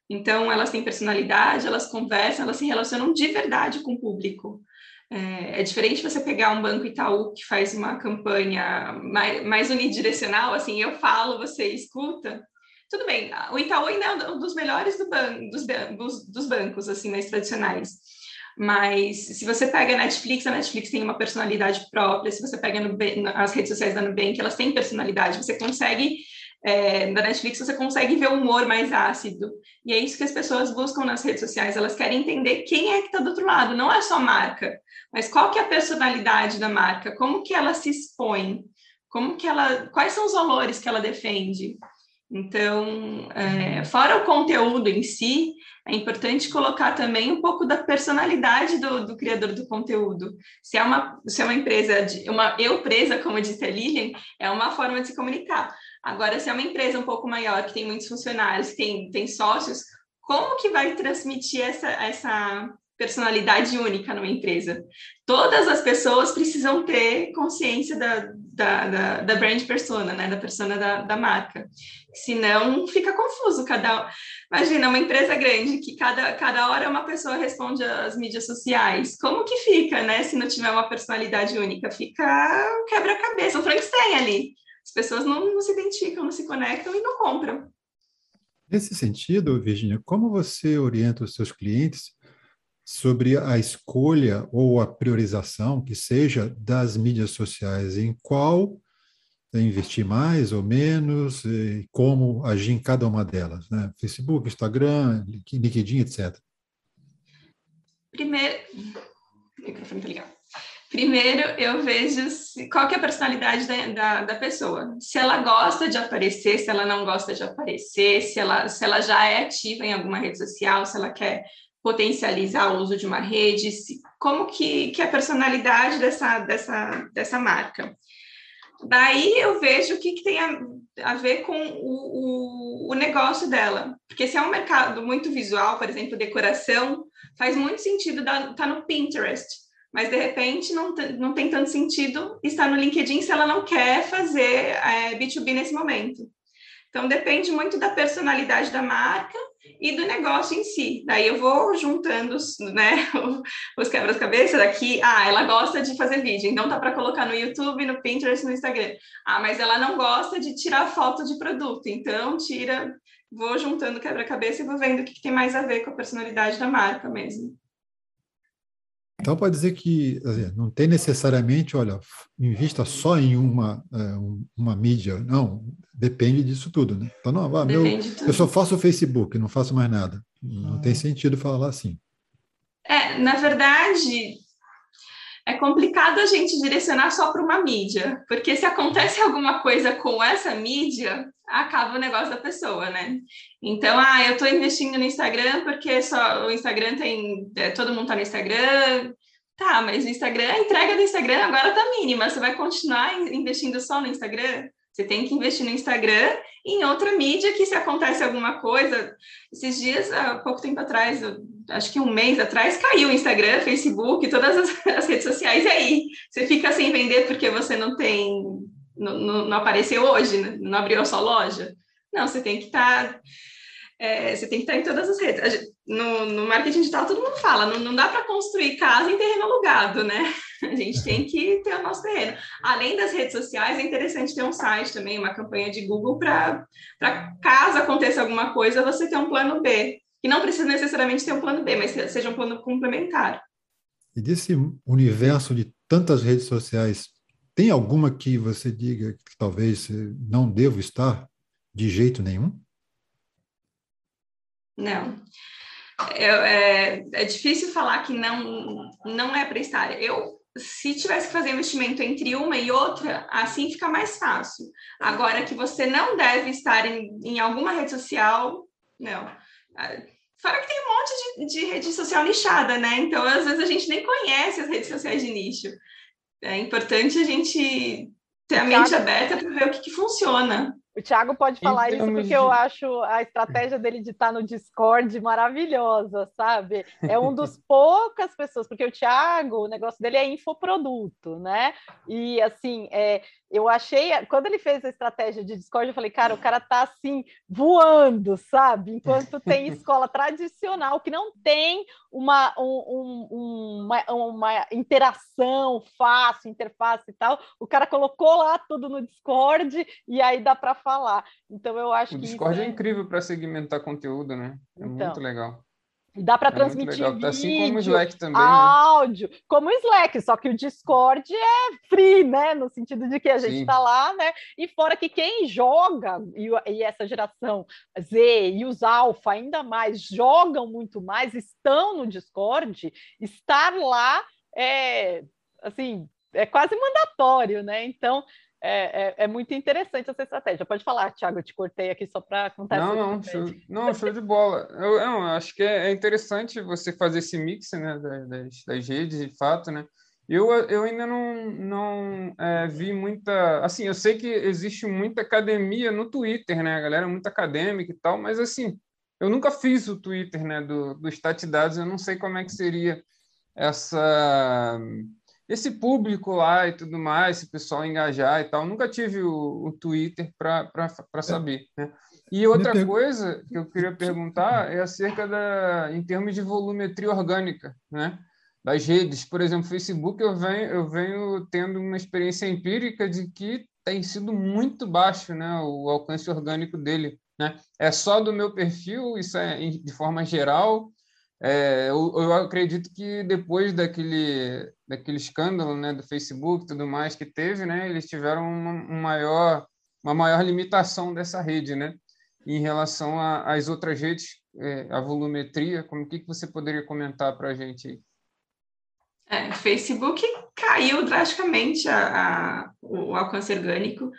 Então, elas têm personalidade, elas conversam, elas se relacionam de verdade com o público. É, é diferente você pegar um banco Itaú que faz uma campanha mais, mais unidirecional, assim, eu falo, você escuta. Tudo bem, o Itaú ainda é um dos melhores do ban dos, dos, dos bancos, assim, mais tradicionais. Mas se você pega a Netflix, a Netflix tem uma personalidade própria. Se você pega as redes sociais da Nubank, elas têm personalidade. Você consegue, é, na Netflix, você consegue ver o humor mais ácido. E é isso que as pessoas buscam nas redes sociais. Elas querem entender quem é que está do outro lado. Não é só marca, mas qual que é a personalidade da marca? Como que ela se expõe? Como que ela, quais são os valores que ela defende? Então, é, fora o conteúdo em si, é importante colocar também um pouco da personalidade do, do criador do conteúdo. Se é uma, se é uma empresa, de, uma como disse a Lilian, é uma forma de se comunicar. Agora, se é uma empresa um pouco maior, que tem muitos funcionários, tem, tem sócios, como que vai transmitir essa, essa personalidade única numa empresa. Todas as pessoas precisam ter consciência da, da, da, da brand persona, né? da persona da, da marca. Senão fica confuso. Cada, imagina, uma empresa grande que cada, cada hora uma pessoa responde às mídias sociais. Como que fica, né? Se não tiver uma personalidade única? Fica quebra-cabeça, um Frankenstein ali. As pessoas não, não se identificam, não se conectam e não compram. Nesse sentido, Virginia, como você orienta os seus clientes sobre a escolha ou a priorização, que seja, das mídias sociais, em qual investir mais ou menos, e como agir em cada uma delas, né? Facebook, Instagram, LinkedIn, etc. Primeiro, o microfone tá ligado. Primeiro, eu vejo se, qual que é a personalidade da, da, da, pessoa. Se ela gosta de aparecer, se ela não gosta de aparecer, se ela, se ela já é ativa em alguma rede social, se ela quer potencializar o uso de uma rede, como que, que é a personalidade dessa, dessa, dessa marca. Daí eu vejo o que, que tem a, a ver com o, o, o, negócio dela. Porque se é um mercado muito visual, por exemplo, decoração, faz muito sentido estar tá no Pinterest. Mas, de repente, não, não tem tanto sentido estar no LinkedIn se ela não quer fazer é, B2B nesse momento. Então, depende muito da personalidade da marca e do negócio em si. Daí eu vou juntando os, né, *laughs* os quebras-cabeças daqui. Ah, ela gosta de fazer vídeo, então tá para colocar no YouTube, no Pinterest, no Instagram. Ah, mas ela não gosta de tirar foto de produto, então tira. Vou juntando quebra-cabeça e vou vendo o que, que tem mais a ver com a personalidade da marca mesmo. Então pode dizer que não tem necessariamente, olha, invista só em uma, é, uma mídia. Não, depende disso tudo, né? Então, não, ah, meu, eu só faço o Facebook, não faço mais nada. Não tem sentido falar assim. É, na verdade, é complicado a gente direcionar só para uma mídia, porque se acontece alguma coisa com essa mídia, acaba o negócio da pessoa, né? Então, ah, eu estou investindo no Instagram porque só o Instagram tem. É, todo mundo está no Instagram. Tá, mas o Instagram, a entrega do Instagram agora está mínima. Você vai continuar investindo só no Instagram? Você tem que investir no Instagram e em outra mídia que se acontece alguma coisa. Esses dias, há pouco tempo atrás, acho que um mês atrás, caiu o Instagram, Facebook, todas as, *laughs* as, redes sociais, e aí? Você fica sem vender porque você não tem, não, não, não apareceu hoje, né? não abriu a sua loja? Não, você tem que estar. Tá, é, você tem que estar tá em todas as redes. No, no marketing digital, todo mundo fala, não, não dá para construir casa em terreno alugado, né? *laughs* A gente tem que ter o nosso terreno. Além das redes sociais, é interessante ter um site também, uma campanha de Google para caso aconteça alguma coisa, você ter um plano B. Que não precisa necessariamente ter um plano B, mas seja um plano complementar. E desse universo de tantas redes sociais, tem alguma que você diga que talvez não devo estar de jeito nenhum? Não. Eu, é, é difícil falar que não, não é para estar. Eu se tivesse que fazer investimento entre uma e outra, assim fica mais fácil. Agora que você não deve estar em, em alguma rede social, não. Fora que tem um monte de, de rede social nichada, né? Então, às vezes, a gente nem conhece as redes sociais de nicho. É importante a gente ter a mente aberta para ver o que, que funciona. O Thiago pode falar isso porque de... eu acho a estratégia dele de estar no Discord maravilhosa, sabe? É um dos *laughs* poucas pessoas, porque o Thiago, o negócio dele é infoproduto, né? E assim, é, eu achei, quando ele fez a estratégia de Discord, eu falei, cara, o cara tá assim, voando, sabe? Enquanto tem *laughs* escola tradicional que não tem uma, um, um, uma, uma interação fácil, interface e tal, o cara colocou lá tudo no Discord e aí dá para falar. Então eu acho o que. O Discord é... é... incrível para segmentar conteúdo, né? É então, muito legal. Dá para é transmitir vídeo, assim como o Slack também, né? áudio, né? como o Slack, só que o Discord é free, né? No sentido de que a gente está lá, né? E fora que quem joga, e, e, essa geração Z e os alfa ainda mais, jogam muito mais, estão no Discord, estar lá é assim, é quase mandatório, né? Então, é, é, é, muito interessante essa estratégia. Pode falar, Thiago, eu te cortei aqui só para contar não, não, show, não, show de bola. Eu, eu acho que é, é, interessante você fazer esse mix né, das, das redes, de fato, né? Eu, eu ainda não, não é, vi muita. Assim, eu sei que existe muita academia no Twitter, né? A galera é muito acadêmica e tal, mas assim, eu nunca fiz o Twitter né, do, do eu não sei como é que seria essa esse público lá e tudo mais, esse pessoal engajar e tal. Nunca tive o, o Twitter para é. saber. Né? E outra coisa que eu queria perguntar é acerca da, em termos de volumetria orgânica, né? Das redes, por exemplo, Facebook, eu venho, eu venho tendo uma experiência empírica de que tem sido muito baixo, né? O alcance orgânico dele, né? É só do meu perfil, isso é de forma geral, é, eu, eu, acredito que depois daquele, daquele escândalo né, do Facebook tudo mais que teve, né, eles tiveram uma, um maior, uma maior limitação dessa rede, né, em relação às outras redes, é, a volumetria. Como que, que você poderia comentar para a gente aí? É, Facebook caiu drasticamente a, a, o alcance orgânico.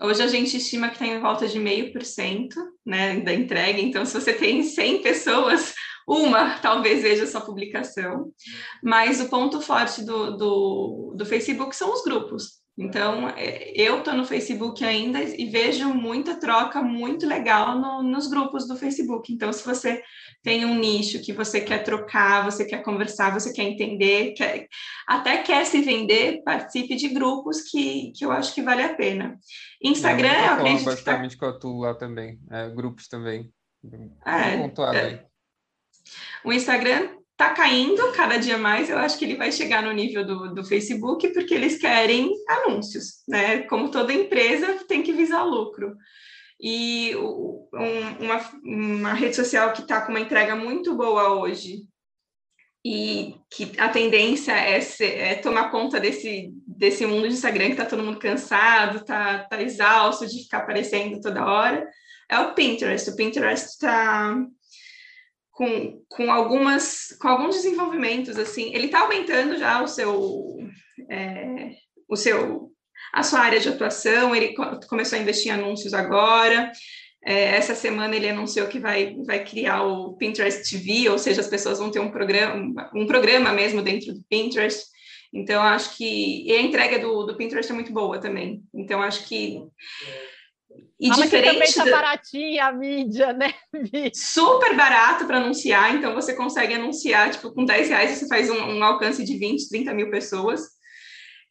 Hoje a gente estima que tem em volta de meio por cento né, da entrega. Então, se você tem 100 pessoas uma *laughs* talvez veja essa publicação, mas o ponto forte do, do, do Facebook são os grupos. Então, é, eu estou no Facebook ainda e vejo muita troca muito legal no, nos grupos do Facebook. Então, se você tem um nicho que você quer trocar, você quer conversar, você quer entender, quer, até quer se vender, participe de grupos que, que eu acho que vale a pena. Instagram, é, eu acredito basicamente que, tá... que eu atuo lá também, é, grupos também. É, pontuado é, aí. O Instagram está caindo cada dia mais, eu acho que ele vai chegar no nível do, do Facebook, porque eles querem anúncios, né? Como toda empresa tem que visar lucro. E um, uma, uma rede social que está com uma entrega muito boa hoje, e que a tendência é, ser, é, tomar conta desse, desse mundo de Instagram que está todo mundo cansado, está tá exausto de ficar aparecendo toda hora, é o Pinterest. O Pinterest está com, com algumas com alguns desenvolvimentos assim ele está aumentando já o seu é, o seu a sua área de atuação ele começou a investir em anúncios agora é, essa semana ele anunciou que vai, vai criar o Pinterest TV, ou seja, as pessoas vão ter um programa, um programa mesmo dentro do Pinterest. Então, acho que. E a entrega do, do Pinterest é muito boa também. Então, acho que. E Fala diferente. Que também tá da... baratinha a mídia, né? *laughs* Super barato para anunciar, então você consegue anunciar, tipo, com 10 reais você faz um, um alcance de 20, 30 mil pessoas.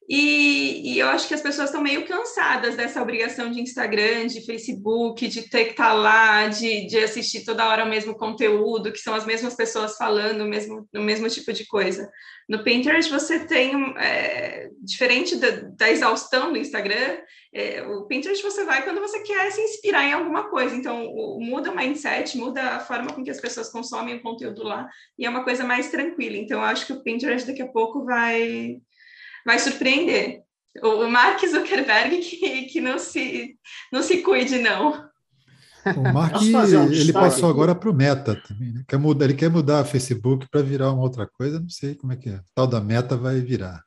E, e, eu acho que as pessoas estão meio cansadas dessa obrigação de Instagram, de Facebook, de ter que estar tá lá, de, de assistir toda hora o mesmo conteúdo, que são as mesmas pessoas falando o mesmo, o mesmo tipo de coisa. No Pinterest, você tem, é, diferente da, da, exaustão do Instagram, é, o Pinterest você vai quando você quer se inspirar em alguma coisa. Então, o, muda o mindset, muda a forma com que as pessoas consomem o conteúdo lá, e é uma coisa mais tranquila. Então, eu acho que o Pinterest daqui a pouco vai vai surpreender. O Mark Zuckerberg *laughs* que, que não, se, não se cuide, não. O Mark um ele passou agora para o Meta também, né? quer mudar, ele quer mudar a Facebook para virar uma outra coisa, não sei como é que é. Tal da Meta vai virar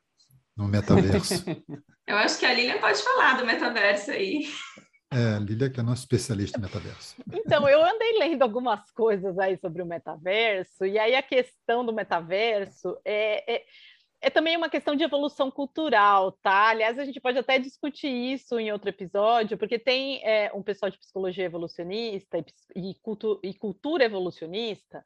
no metaverso. *laughs* Eu acho que a Lilian pode falar do metaverso aí. É, a Lilia que é nossa especialista em metaverso. Então, eu andei lendo algumas coisas aí sobre o metaverso, e aí a questão do metaverso é, é é também uma questão de evolução cultural, tá? Aliás, a gente pode até discutir isso em outro episódio, porque tem é, um pessoal de psicologia evolucionista e, e, cultu e cultura evolucionista.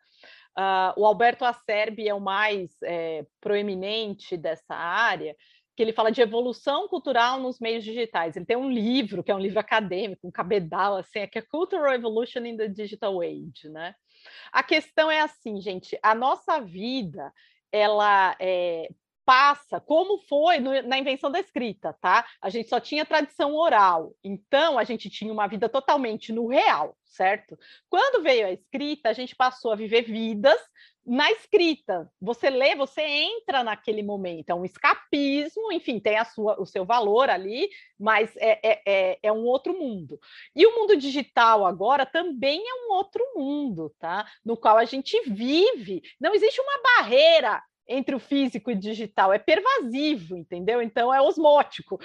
Uh, o Alberto Acerbi é o mais é, proeminente dessa área, que ele fala de evolução cultural nos meios digitais. Ele tem um livro, que é um livro acadêmico, um cabedal, assim, é que é Cultural Evolution in the Digital Age, né? A questão é assim, gente, a nossa vida ela é, passa, como foi no, na invenção da escrita, tá? A gente só tinha tradição oral, então a gente tinha uma vida totalmente no real, certo? Quando veio a escrita, a gente passou a viver vidas na escrita. Você lê, você entra naquele momento, é um escapismo, enfim, tem a sua, o seu valor ali, mas é, é, é, é um outro mundo. E o mundo digital agora também é um outro mundo, tá? No qual a gente vive. Não existe uma barreira entre o físico e digital, é pervasivo, entendeu? Então é osmótico.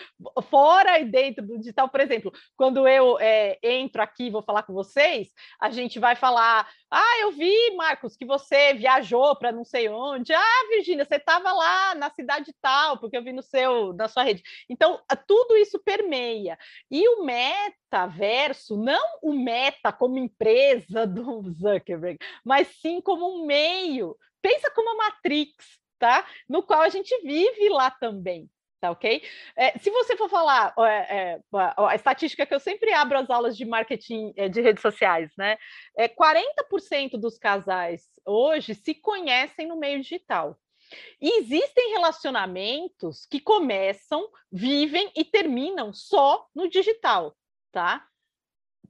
Fora e dentro do digital, por exemplo, quando eu é, entro aqui e vou falar com vocês, a gente vai falar: ah, eu vi, Marcos, que você viajou para não sei onde. Ah, Virgínia, você estava lá na cidade tal, porque eu vi no seu, na sua rede. Então, tudo isso permeia. E o metaverso, não o meta como empresa *laughs* do Zuckerberg, mas sim como um meio pensa como a Matrix, tá? No qual a gente vive lá também. Tá ok? É, se você for falar é, é, a estatística que eu sempre abro as aulas de marketing é, de redes sociais, né? É, 40% dos casais hoje se conhecem no meio digital. E existem relacionamentos que começam, vivem e terminam só no digital, tá?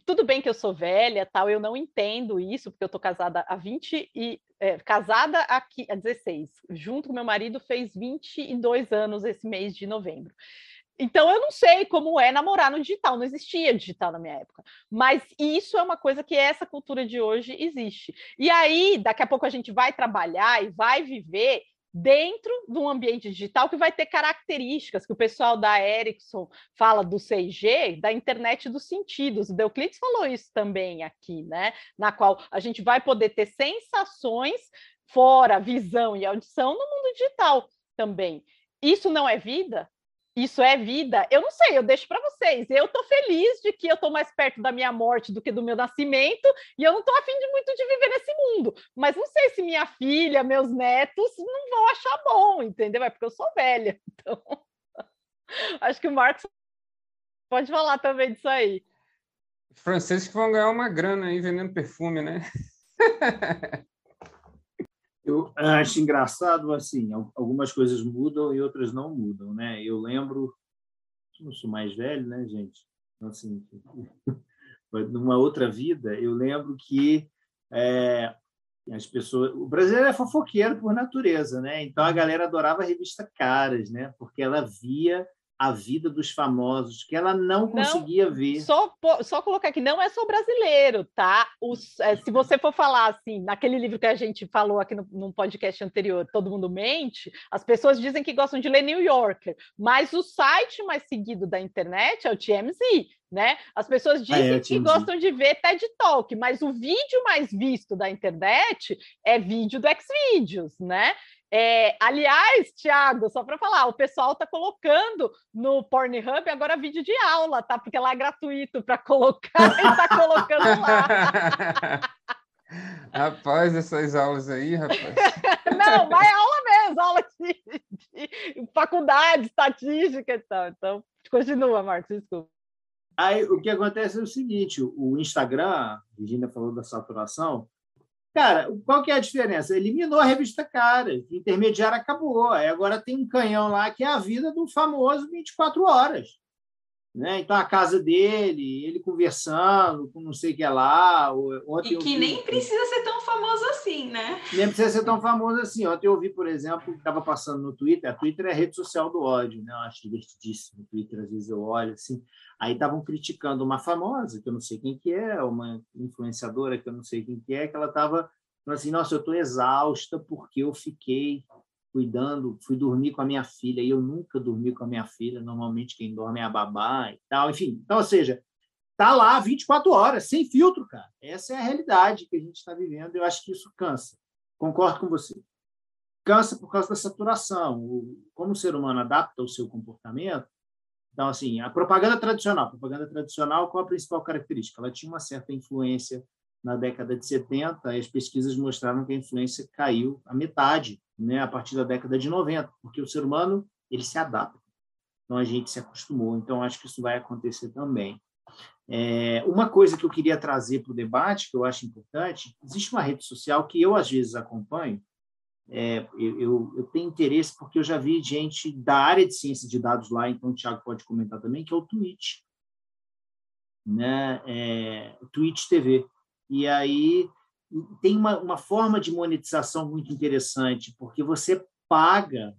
Tudo bem que eu sou velha, tal, eu não entendo isso, porque eu tô casada há 20 e é, casada há 16, junto com meu marido, fez 22 anos esse mês de novembro. Então, eu não sei como é namorar no digital, não existia digital na minha época. Mas isso é uma coisa que essa cultura de hoje existe. E aí, daqui a pouco a gente vai trabalhar e vai viver dentro de um ambiente digital que vai ter características que o pessoal da Ericsson fala do 6G, da internet dos sentidos. O Deuclides falou isso também aqui, né? Na qual a gente vai poder ter sensações fora visão e audição no mundo digital também. Isso não é vida? Isso é vida? Eu não sei, eu deixo para vocês. Eu estou feliz de que eu estou mais perto da minha morte do que do meu nascimento, e eu não estou afim de muito de viver nesse mundo. Mas não sei se minha filha, meus netos não vão achar bom, entendeu? É porque eu sou velha. *laughs* Então, *laughs* acho que o Marcos pode falar também disso aí. Franceses que vão ganhar uma grana aí vendendo perfume, né? *laughs* Eu acho engraçado, assim, algumas coisas mudam e outras não mudam, né? Eu lembro, não sou mais velho, né, gente? Então, assim, *laughs* numa outra vida, eu lembro que é, as pessoas, o brasileiro é fofoqueiro por natureza, né? Então a galera adorava a revista Caras, né? Porque ela via a vida dos famosos, que ela não, não conseguia ver. Só, só colocar aqui, não é só brasileiro, tá? Os, é, se você for falar assim, naquele livro que a gente falou aqui no, no podcast anterior, Todo Mundo Mente, as pessoas dizem que gostam de ler New Yorker, mas o site mais seguido da internet é o TMZ, né? As pessoas dizem ah, é, que gostam de ver TED Talk, mas o vídeo mais visto da internet é vídeo do Xvideos, né? É, aliás, Thiago, só para falar, o pessoal está colocando no Pornhub agora vídeo de aula, tá? Porque lá é gratuito para colocar *laughs* e está colocando lá. *laughs* Rapaz, essas aulas aí, rapaz. *laughs* Não, vai aula mesmo, aula de, de faculdade, estatística e tal. Então, continua, Marcos, desculpa. Aí o que acontece é o seguinte: o Instagram, Virginia falou da saturação, Cara, qual que é a diferença? Eliminou a revista Cara, intermediária acabou. Aí agora tem um canhão lá que é a vida do famoso 24 horas. Né? Então, a casa dele, ele conversando com não sei o que lá. Ontem e que nem precisa ser tão famoso assim, né? Nem precisa ser tão famoso assim. Ontem eu vi, por exemplo, que estava passando no Twitter. A Twitter é a rede social do ódio, né? Eu acho divertidíssimo. O Twitter, às vezes eu olho assim. Aí estavam criticando uma famosa, que eu não sei quem que é, uma influenciadora que eu não sei quem que é, que ela estava falando assim, nossa, eu estou exausta porque eu fiquei cuidando, fui dormir com a minha filha, e eu nunca dormi com a minha filha, normalmente quem dorme é a babá e tal, enfim. Então, ou seja, tá lá 24 horas, sem filtro, cara. Essa é a realidade que a gente está vivendo, eu acho que isso cansa. Concordo com você. Cansa por causa da saturação. Como o ser humano adapta o seu comportamento, então, assim, a propaganda tradicional, a propaganda tradicional, qual a principal característica? Ela tinha uma certa influência na década de 70, e as pesquisas mostraram que a influência caiu a metade, né, a partir da década de 90, porque o ser humano ele se adapta. Então, a gente se acostumou. Então, acho que isso vai acontecer também. É, uma coisa que eu queria trazer para o debate, que eu acho importante, existe uma rede social que eu, às vezes, acompanho, é, eu, eu, tenho interesse porque eu já vi gente da área de ciência de dados lá, então o Thiago pode comentar também, que é o Twitch. Né? É, Twitch TV. E aí tem uma, uma forma de monetização muito interessante, porque você paga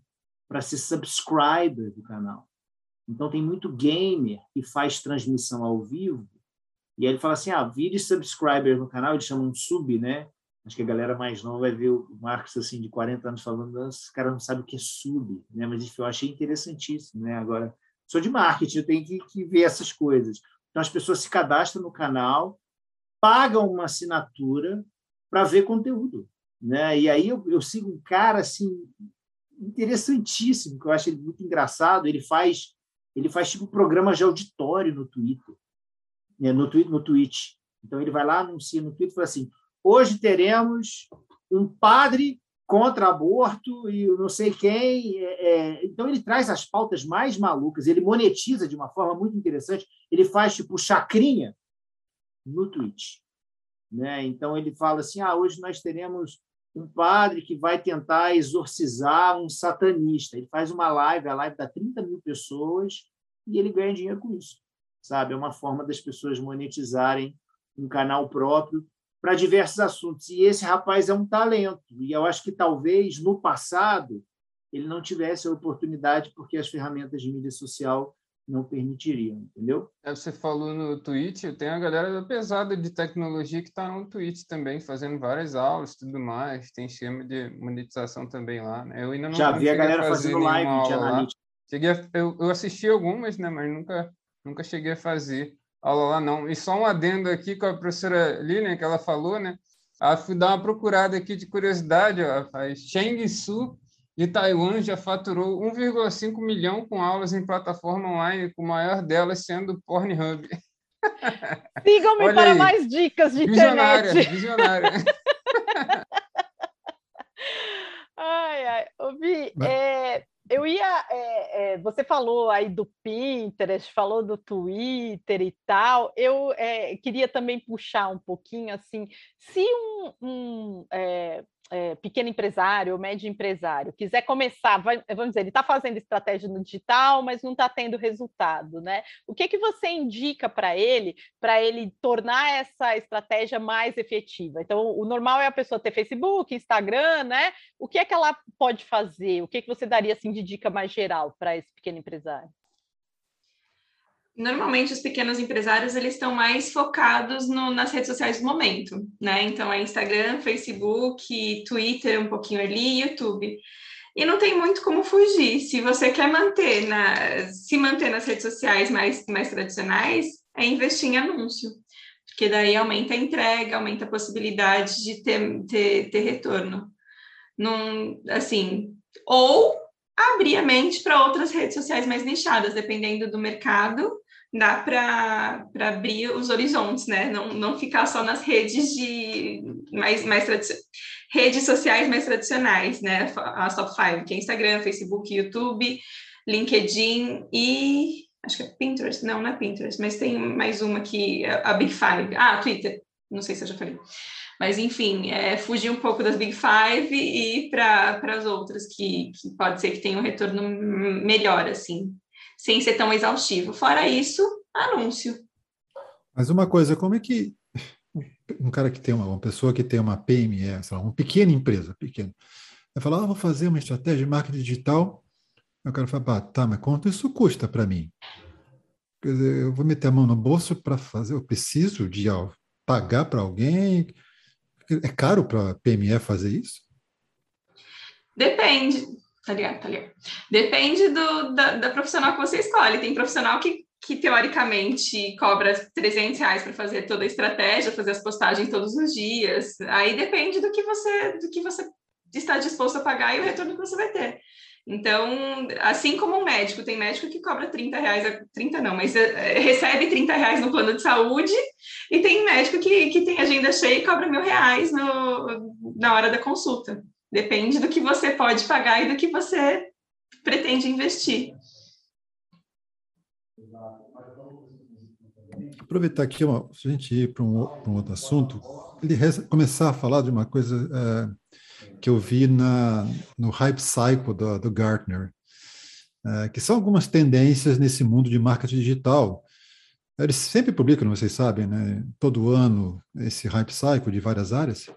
para ser subscriber do canal. Então, tem muito gamer que faz transmissão ao vivo, e aí ele fala assim, ah, vire subscriber no canal, eles chamam de sub, né? Acho que a galera mais nova vai ver o Marcos assim de 40 anos falando, esse cara não sabe o que é sub, né? Mas eu achei interessantíssimo, né? Agora, sou de marketing, eu tenho que, que ver essas coisas. Então as pessoas se cadastram no canal, pagam uma assinatura para ver conteúdo, né? E aí eu, eu sigo um cara assim interessantíssimo, que eu acho ele muito engraçado, ele faz ele faz tipo programas de auditório no Twitter, né? no, no Twitch. Então ele vai lá, anuncia no Twitter e fala assim: Hoje teremos um padre contra aborto e não sei quem. É, é, então, ele traz as pautas mais malucas, ele monetiza de uma forma muito interessante. Ele faz tipo chacrinha no Twitch. Né? Então, ele fala assim: ah, hoje nós teremos um padre que vai tentar exorcizar um satanista. Ele faz uma live, a live dá 30 mil pessoas e ele ganha dinheiro com isso. Sabe? É uma forma das pessoas monetizarem um canal próprio para diversos assuntos. E esse rapaz é um talento. E eu acho que talvez no passado ele não tivesse a oportunidade porque as ferramentas de mídia social não permitiriam, entendeu? É, você falou no Twitch, tem a galera pesada de tecnologia que está no Twitch também, fazendo várias aulas tudo mais, tem esquema de monetização também lá. Né? Eu ainda não Já vi a galera fazendo live de analítica. Cheguei a, eu, eu assisti algumas, né, mas nunca, nunca cheguei a fazer aula lá, não. E só um adendo aqui com a professora Lilian, que ela falou, né? Ah, fui dar uma procurada aqui de curiosidade, ó, a Cheng Su, de Taiwan, já faturou 1,5 milhão com aulas em plataforma online, com o maior delas sendo o Pornhub. *laughs* Sigam-me para aí. mais dicas de visionária, internet. Visionária. *laughs* ai, ai. Ouvi, é, eu ia. É, é, você falou aí do Pinterest, falou do Twitter e tal. Eu é, queria também puxar um pouquinho assim, se um, um é, pequeno empresário ou médio empresário quiser começar, vai, vamos dizer, ele está fazendo estratégia no digital, mas não está tendo resultado, né? O que que você indica para ele, para ele tornar essa estratégia mais efetiva? Então, o normal é a pessoa ter Facebook, Instagram, né? O que é que ela pode fazer? O que que você daria assim de dica mais geral para esse pequeno empresário? Normalmente os pequenos empresários eles estão mais focados no, nas redes sociais do momento, né? Então é Instagram, Facebook, Twitter um pouquinho ali, YouTube. E não tem muito como fugir. Se você quer manter na, se manter nas redes sociais mais, mais tradicionais, é investir em anúncio. Porque daí aumenta a entrega, aumenta a possibilidade de ter, ter, ter retorno. Num, assim, ou abrir a mente para outras redes sociais mais nichadas, dependendo do mercado, dá para abrir os horizontes, né? Não, não ficar só nas redes de mais, mais redes sociais mais tradicionais, né? As top five, que é Instagram, Facebook, YouTube, LinkedIn e acho que é Pinterest, não, não é Pinterest, mas tem mais uma que a Big Five. Ah, Twitter, não sei se eu já falei. Mas, enfim, é fugir um pouco das Big Five e ir para as outras, que, que pode ser que tenham um retorno melhor, assim, sem ser tão exaustivo. Fora isso, anúncio. Mas uma coisa, como é que um cara que tem uma, uma pessoa que tem uma PME, lá, uma pequena empresa, pequena, vai falar, ah, vou fazer uma estratégia de marketing digital, eu quero falar, tá, mas quanto isso custa para mim? Quer dizer, eu vou meter a mão no bolso para fazer, eu preciso de ó, pagar para alguém, é caro para a PME fazer isso? Depende, tá ligado, tá ligado. Depende do, da, da profissional que você escolhe. Tem profissional que, que teoricamente cobra 300 reais para fazer toda a estratégia, fazer as postagens todos os dias. Aí depende do que você, do que você está disposto a pagar e o retorno que você vai ter. Então, assim como um médico, tem médico que cobra 30 reais, 30 não, mas é, recebe 30 reais no plano de saúde, e tem médico que, que tem agenda cheia e cobra mil reais no, na hora da consulta. Depende do que você pode pagar e do que você pretende investir. Aproveitar aqui, se a gente ir para um, um, outro assunto, ele começar a falar de uma coisa. É, que eu vi na, no Hype Cycle do, do Gartner, é, que são algumas tendências nesse mundo de marketing digital. Eles sempre publicam, vocês sabem, né, todo ano, esse Hype Cycle de várias áreas.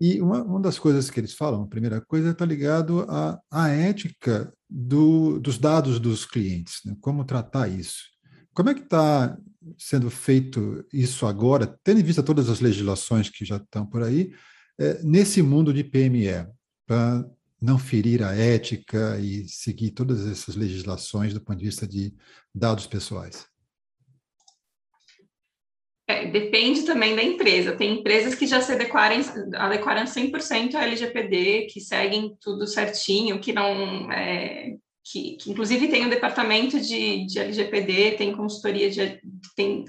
E uma, uma das coisas que eles falam, a primeira coisa, está ligado à, à ética do, dos dados dos clientes, né, como tratar isso. Como é que está sendo feito isso agora, tendo em vista todas as legislações que já estão por aí, é, nesse mundo de PME, para não ferir a ética e seguir todas essas legislações do ponto de vista de dados pessoais? É, depende também da empresa. Tem empresas que já se adequarem, adequaram 100% a LGPD, que seguem tudo certinho, que não. É, que, que, inclusive tem um departamento de, de LGPD, tem consultoria de. Tem,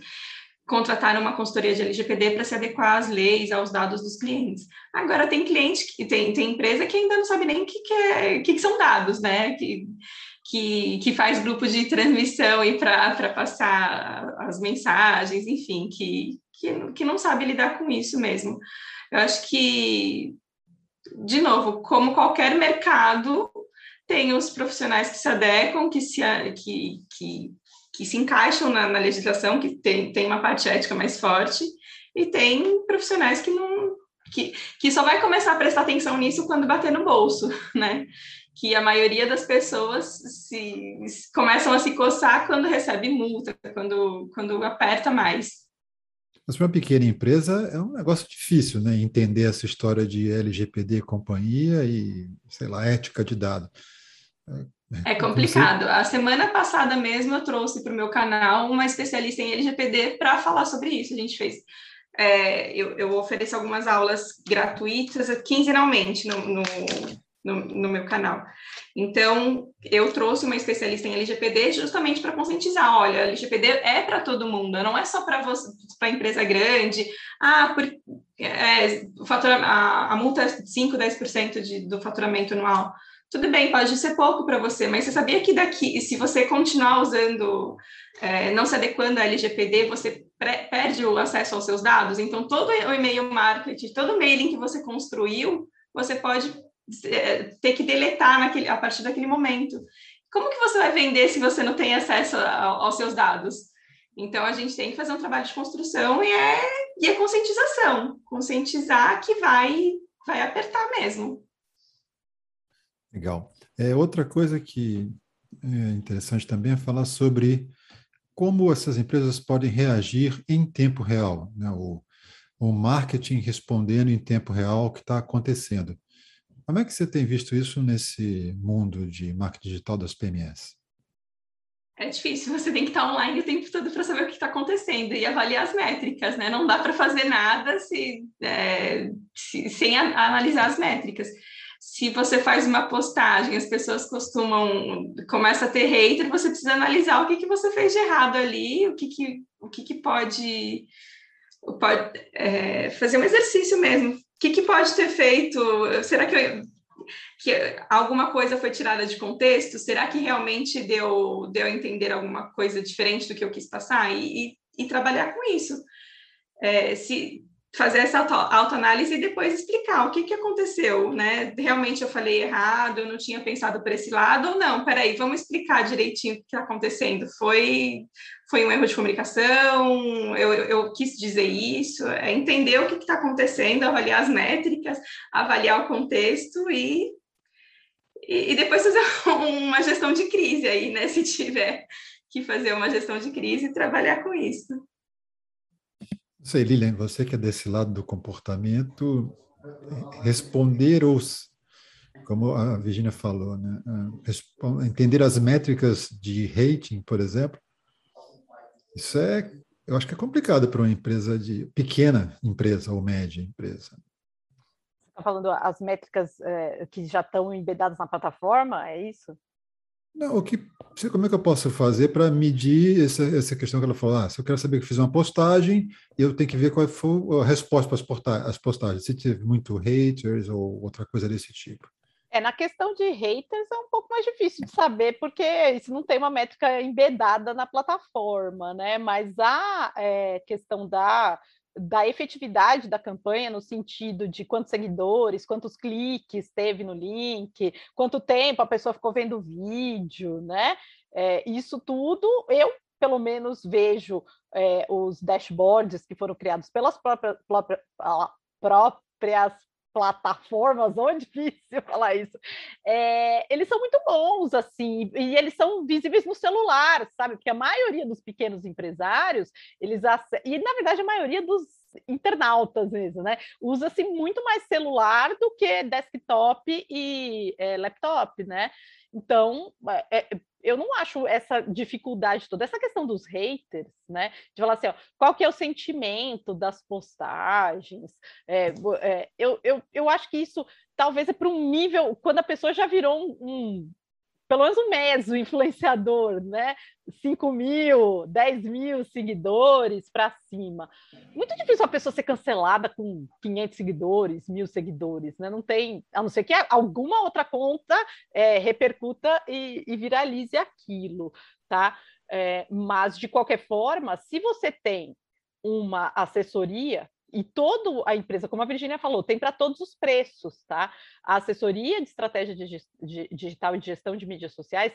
contratar uma consultoria de LGPD para se adequar às leis, aos dados dos clientes. Agora tem cliente que tem, tem empresa que ainda não sabe nem o que, que, é, que, que são dados, né? Que, que, que faz grupo de transmissão e para passar as mensagens, enfim, que, que, que não sabe lidar com isso mesmo. Eu acho que, de novo, como qualquer mercado, tem os profissionais que se adequam, que se, que, que que se encaixam na, na legislação, que tem, tem uma parte ética mais forte, e tem profissionais que não que, que só vai começar a prestar atenção nisso quando bater no bolso, *laughs* né? Que a maioria das pessoas se, começam a se coçar quando recebe multa, quando, quando aperta mais. Mas para uma pequena empresa é um negócio difícil, né? Entender essa história de LGPD companhia e, sei lá, ética de dado. É complicado. A semana passada mesmo eu trouxe para o meu canal uma especialista em LGPD para falar sobre isso. A gente fez. É, eu, eu ofereço algumas aulas gratuitas quinzenalmente no, no, no, no, meu canal. Então, eu trouxe uma especialista em LGPD justamente para conscientizar: olha, LGPD é para todo mundo, não é só para para empresa grande. Ah, por, é, o fatura, a, a multa é 5, 10% de, do faturamento anual tudo bem, pode ser pouco para você, mas você sabia que daqui, se você continuar usando, é, não se adequando à LGPD, você perde o acesso aos seus dados? Então, todo o e-mail marketing, todo o mailing que você construiu, você pode ter que deletar naquele, a partir daquele momento. Como que você vai vender se você não tem acesso aos seus dados? Então, a gente tem que fazer um trabalho de construção e é, e é conscientização. Conscientizar que vai, vai apertar mesmo. Legal. É, outra coisa que é interessante também é falar sobre como essas empresas podem reagir em tempo real, né? o, o marketing respondendo em tempo real o que está acontecendo. Como é que você tem visto isso nesse mundo de marketing digital das PMS? É difícil, você tem que estar online o tempo todo para saber o que está acontecendo e avaliar as métricas, né? Não dá para fazer nada se, é, se, sem a, analisar as métricas. Se você faz uma postagem, as pessoas costumam começa a ter hater, você precisa analisar o que, que você fez de errado ali, o que, que, o que, que pode, pode é, fazer um exercício mesmo que, que pode ter feito? Será que, eu, que alguma coisa foi tirada de contexto? Será que realmente deu, deu a entender alguma coisa diferente do que eu quis passar? E, e, e trabalhar com isso. É, se fazer essa autoanálise e depois explicar o que, que aconteceu, né? Realmente eu falei errado, eu não tinha pensado por esse lado, ou não, peraí, vamos explicar direitinho o que está acontecendo. Foi, foi um erro de comunicação, eu, eu quis dizer isso, é entender o que está acontecendo, avaliar as métricas, avaliar o contexto e, e, e depois fazer *laughs* uma gestão de crise aí, né? Se tiver que fazer uma gestão de crise trabalhar com isso sei, Lilian, você que é desse lado do comportamento, responder os, como a Virginia falou, né? entender as métricas de rating, por exemplo, isso é, eu acho que é complicado para uma empresa de pequena empresa ou média empresa. Está falando as métricas é, que já estão embedadas na plataforma, é isso? Não, o que, como é que eu posso fazer para medir essa, essa questão que ela falou? Ah, se eu quero saber que fiz uma postagem, eu tenho que ver qual foi a resposta para as postagens, se teve muito haters ou outra coisa desse tipo. É, na questão de haters é um pouco mais difícil de saber, porque isso não tem uma métrica embedada na plataforma, né? Mas a é, questão da da efetividade da campanha no sentido de quantos seguidores, quantos cliques teve no link, quanto tempo a pessoa ficou vendo o vídeo, né? É, isso tudo eu pelo menos vejo é, os dashboards que foram criados pelas próprias, próprias, próprias plataformas, ou é difícil falar isso, é, eles são muito bons, assim, e eles são visíveis no celular, sabe? Porque a maioria dos pequenos empresários, eles e na verdade a maioria dos internautas mesmo, né? Usa-se muito mais celular do que desktop e é, laptop, né? Então, é, eu não acho essa dificuldade toda, essa questão dos haters, né? De falar assim, ó, qual que é o sentimento das postagens? É, é, eu, eu, eu acho que isso talvez é para um nível, quando a pessoa já virou um, um pelo menos um meso influenciador, né? 5 mil, 10 mil seguidores para cima. Muito difícil uma pessoa ser cancelada com 500 seguidores, mil seguidores, né? Não tem, a não ser que alguma outra conta é, repercuta e, e, viralize aquilo, tá? É, mas, de qualquer forma, se você tem uma assessoria e toda a empresa, como a Virginia falou, tem para todos os preços, tá? A assessoria de estratégia de, de, digital e de gestão de mídias sociais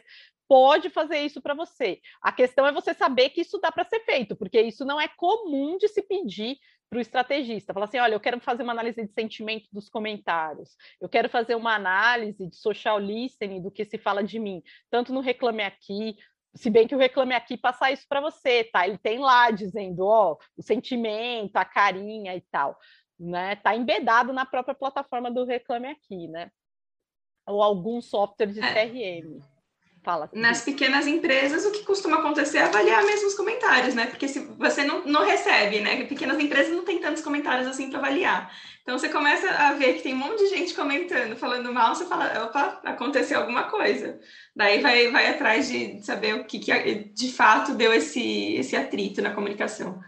pode fazer isso para você. A questão é você saber que isso dá para ser feito, porque isso não é comum de se pedir para o estrategista. Falar assim, olha, eu quero fazer uma análise de sentimento dos comentários, eu quero fazer uma análise de social listening do que se fala de mim, tanto no Reclame Aqui, se bem que o Reclame Aqui passar isso para você, tá? Ele tem lá dizendo, ó, o sentimento, a carinha e tal, né? Tá embedado na própria plataforma do Reclame Aqui, né? Ou algum software de CRM. É. Fala. Nas pequenas empresas, o que costuma acontecer é avaliar mesmo os comentários, né? Porque se você não, não recebe, né? Pequenas empresas não tem tantos comentários assim para avaliar. Então você começa a ver que tem um monte de gente comentando, falando mal, você fala, opa, aconteceu alguma coisa. Daí vai, vai atrás de saber o que, que de fato deu esse, esse atrito na comunicação.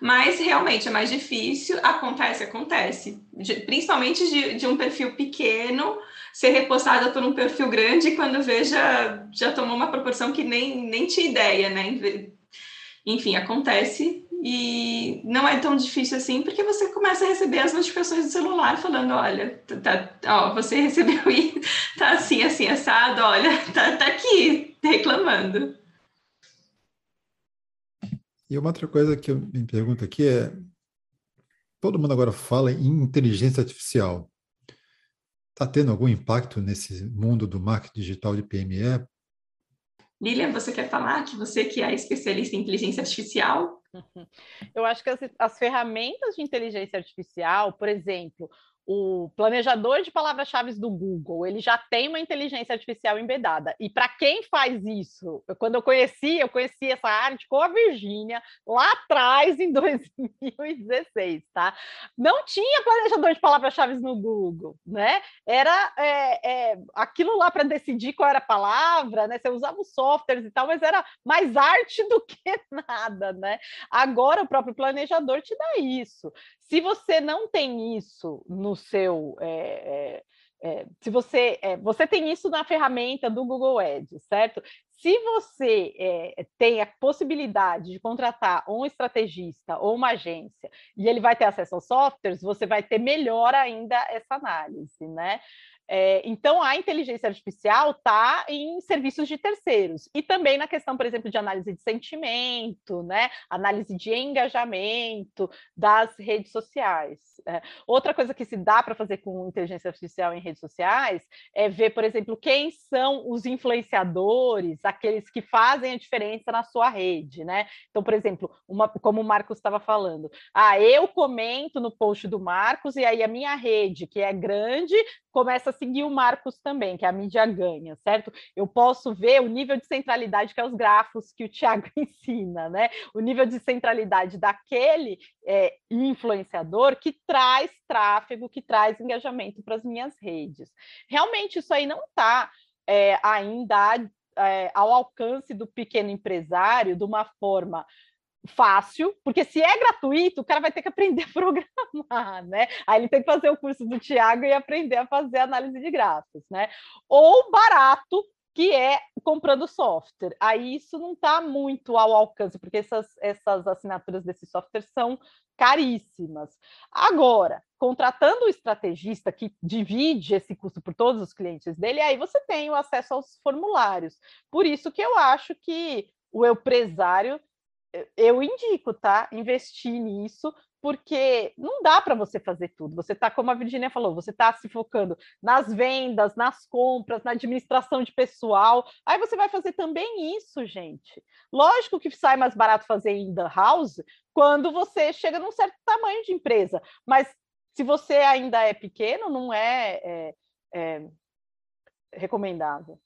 Mas realmente é mais difícil, acontece, acontece. De, principalmente de, de um perfil pequeno ser repostada por um perfil grande quando veja já tomou uma proporção que nem, nem tinha ideia, né? Enfim, acontece e não é tão difícil assim, porque você começa a receber as notificações do celular falando, olha, tá, tá ó, você *laughs* recebeu isso, tá assim, assim, assado, olha, *laughs* tá, tá aqui reclamando. E uma outra coisa que eu me pergunto aqui é, todo mundo agora fala em inteligência artificial. Está tendo algum impacto nesse mundo do marketing digital de PME? Lilian, você quer falar que você que é especialista em inteligência artificial? *laughs* Eu acho que as, as ferramentas de inteligência artificial, por exemplo, o planejador de palavras-chave do Google, ele já tem uma inteligência artificial embedada. E para quem faz isso, eu, quando eu conheci, eu conheci essa arte com a Virgínia lá atrás, em *laughs* 2016, tá? Não tinha planejador de palavras-chave no Google, né? Era é, é, aquilo lá para decidir qual era a palavra, né? Você usava os softwares e tal, mas era mais arte *laughs* do que nada, né? Agora o próprio planejador te dá isso. Se você não tem isso no seu. É, é, se você, você tem isso na ferramenta do Google Ads, certo? Se você é, tem a possibilidade de contratar um estrategista ou uma agência e ele vai ter acesso aos softwares, você vai ter melhor ainda essa análise, né? É, então, a inteligência artificial está em serviços de terceiros e também na questão, por exemplo, de análise de sentimento, né? análise de engajamento das redes sociais. É, outra coisa que se dá para fazer com inteligência artificial em redes sociais é ver, por exemplo, quem são os influenciadores, aqueles que fazem a diferença na sua rede. Né? Então, por exemplo, uma, como o Marcos estava falando, ah, eu comento no post do Marcos e aí a minha rede, que é grande, começa a seguir o Marcos também, que a mídia ganha, certo? Eu posso ver o nível de centralidade que é os grafos que o Tiago *laughs* ensina, né? O nível de centralidade daquele é, influenciador que traz tráfego, que traz engajamento para as minhas redes. Realmente isso aí não está é, ainda é, ao alcance do pequeno empresário de uma forma fácil, porque se é gratuito, o cara vai ter que aprender a *laughs* programar, né? Aí ele tem que fazer o curso do Tiago e aprender a fazer análise de gráficos, né? Ou barato, que é comprando software. Aí isso não está muito ao alcance, porque essas, essas assinaturas desses softwares são caríssimas. Agora, contratando o estrategista que divide esse custo por todos os clientes dele, aí você tem o acesso aos formulários. Por isso que eu acho que o empresário eu indico, tá? Investir nisso, porque não dá para você fazer tudo. Você está, como a Virginia falou, você está se focando nas vendas, nas compras, na administração de pessoal. Aí você vai fazer também isso, gente. Lógico que sai mais barato fazer em the house quando você chega num certo tamanho de empresa, mas se você ainda é pequeno, não é, é, é recomendável.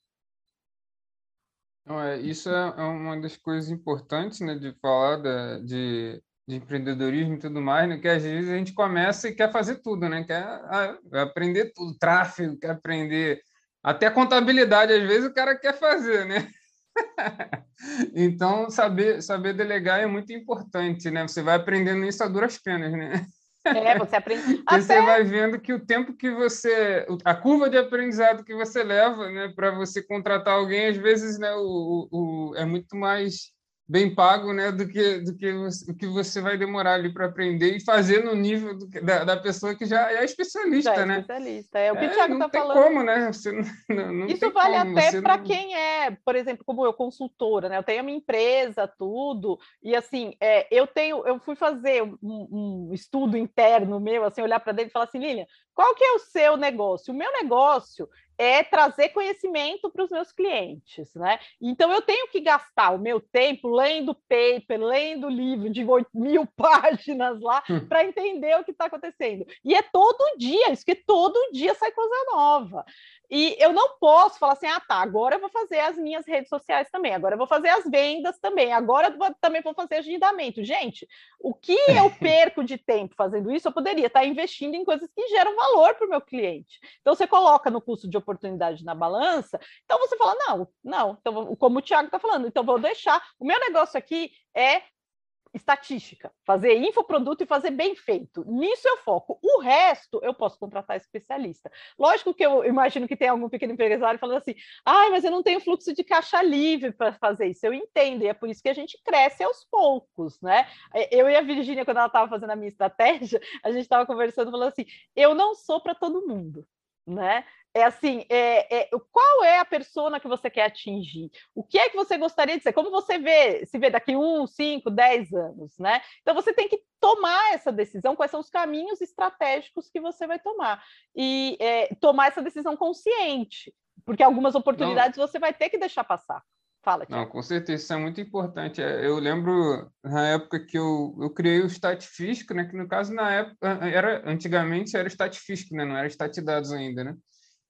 É, isso é, é uma das coisas importantes, né, de falar da, de, de empreendedorismo e tudo mais, né, que às vezes a gente começa e quer fazer tudo, né, quer ah, aprender tudo, tráfego, quer aprender até contabilidade, às vezes o cara quer fazer, né? *laughs* então, saber, saber delegar é muito importante, né? Você vai aprendendo isso a duras penas, né? É, você aprende. *laughs* Até... Você vai vendo que o tempo que você. A curva de aprendizado que você leva né, para você contratar alguém, às vezes, né, o, o, é muito mais bem pago né, do que do que você, o que você vai demorar ali para aprender e fazer no nível do, da, da pessoa que já é especialista, já é né? especialista. É o que é, o Thiago está falando. Como, né? Você não, não Isso vale como, até para não... quem é, por exemplo, como eu, consultora, né? Eu tenho a minha empresa, tudo, e assim, é, eu tenho, eu fui fazer um, um estudo interno meu, assim, olhar para dentro e falar assim, Lilian, qual que é o seu negócio? O meu negócio é trazer conhecimento para os meus clientes, né? Então eu tenho que gastar o meu tempo lendo paper, lendo livro de 8 mil *laughs* páginas lá hum. para entender o que está acontecendo. E é todo dia, isso que todo dia sai coisa nova. E eu não posso falar assim, ah, tá, agora eu vou fazer as minhas redes sociais também, agora eu vou fazer as vendas também, agora eu vou, também vou fazer agendamento. Gente, o que eu perco de tempo fazendo isso, eu poderia estar investindo em coisas que geram valor para o meu cliente. Então, você coloca no custo de oportunidade na balança, então você fala, não, não, então, como o Thiago está falando, então vou deixar, o meu negócio aqui é estatística, fazer infoproduto e fazer bem feito. Nisso eu foco. O resto eu posso contratar especialista. Lógico que eu imagino que tem algum pequeno empresário falando assim: ai, mas eu não tenho fluxo de caixa livre para fazer isso. Eu entendo, e é por isso que a gente cresce aos poucos, né? Eu e a Virgínia, quando ela estava fazendo a minha estratégia, a gente estava conversando, falando assim: eu não sou para todo mundo né? É assim, é, é, qual é a persona que você quer atingir? O que é que você gostaria de ser? Como você vê, se vê daqui um, cinco, dez anos, né? Então você tem que tomar essa decisão, quais são os caminhos estratégicos que você vai tomar. E é, tomar essa decisão consciente, porque algumas oportunidades Não. você vai ter que deixar passar. Fala, Thiago. Não, com certeza, isso é muito importante. É, eu lembro na época que eu, eu criei o Stat Físico, né, que no caso, na época, era, antigamente era Stat Físico, né, não era Stat Dados ainda, né?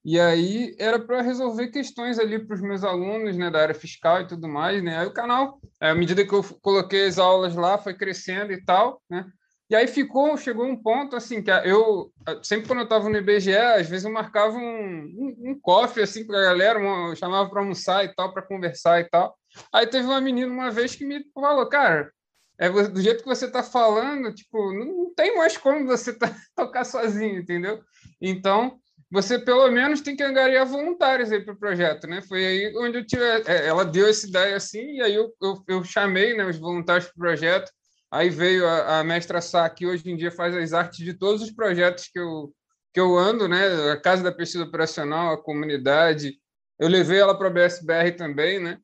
E aí era para resolver questões ali para os meus alunos, né, da área fiscal e tudo mais, né? Aí o canal, à medida que eu coloquei as aulas lá, foi crescendo e tal, né? E aí ficou, chegou um ponto assim que eu sempre quando eu estava no IBGE, às vezes eu marcava um, um, um cofre assim para a galera, eu chamava para almoçar e tal, para conversar e tal. Aí teve uma menina uma vez que me falou, cara, é do jeito que você está falando, tipo, não, não, tem mais como você *laughs* tá, tocar sozinho, entendeu? Então você pelo menos tem que angariar voluntários aí para o projeto, né? Foi aí onde eu tive, é, ela deu essa ideia assim, e aí eu, eu, eu chamei né, os voluntários para o projeto Aí veio a, a mestra Sá, que hoje em dia faz as artes de todos os projetos que eu, que eu ando, né? A Casa da Pesquisa Operacional, a comunidade. Eu levei ela para a BSBR também, né?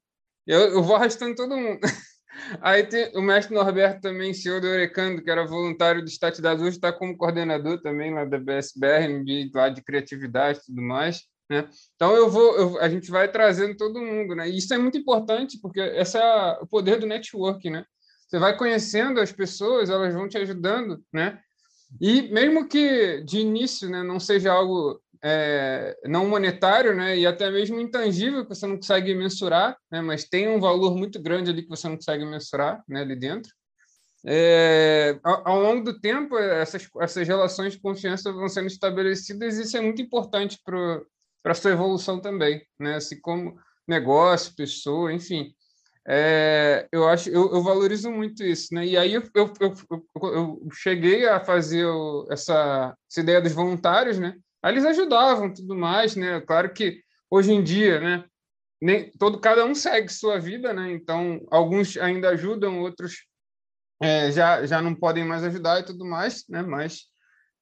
Eu, eu vou arrastando todo mundo. *laughs* Aí tem o mestre Norberto também, senhor do Orecando, que era voluntário do Stat da hoje está como coordenador também lá da BSBR, dia lá de criatividade e tudo mais. Né? Então eu vou, eu, a gente vai trazendo todo mundo, né? E isso é muito importante porque esse é o poder do network, né? Você vai conhecendo as pessoas, elas vão te ajudando, né? E mesmo que de início, né, não seja algo é, não monetário, né, e até mesmo intangível que você não consegue mensurar, né, mas tem um valor muito grande ali que você não consegue mensurar, né, ali dentro. É, ao, ao, longo do tempo, essas, essas relações de confiança vão sendo estabelecidas e isso é muito importante para a sua evolução também, né, assim como negócio, pessoa, enfim é, eu acho eu, eu, valorizo muito isso né e aí eu, eu, eu cheguei a fazer essa, essa, ideia dos voluntários né aí eles ajudavam tudo mais né claro que hoje em dia né nem todo cada um segue sua vida né então alguns ainda ajudam outros é, já já não podem mais ajudar e tudo mais né mas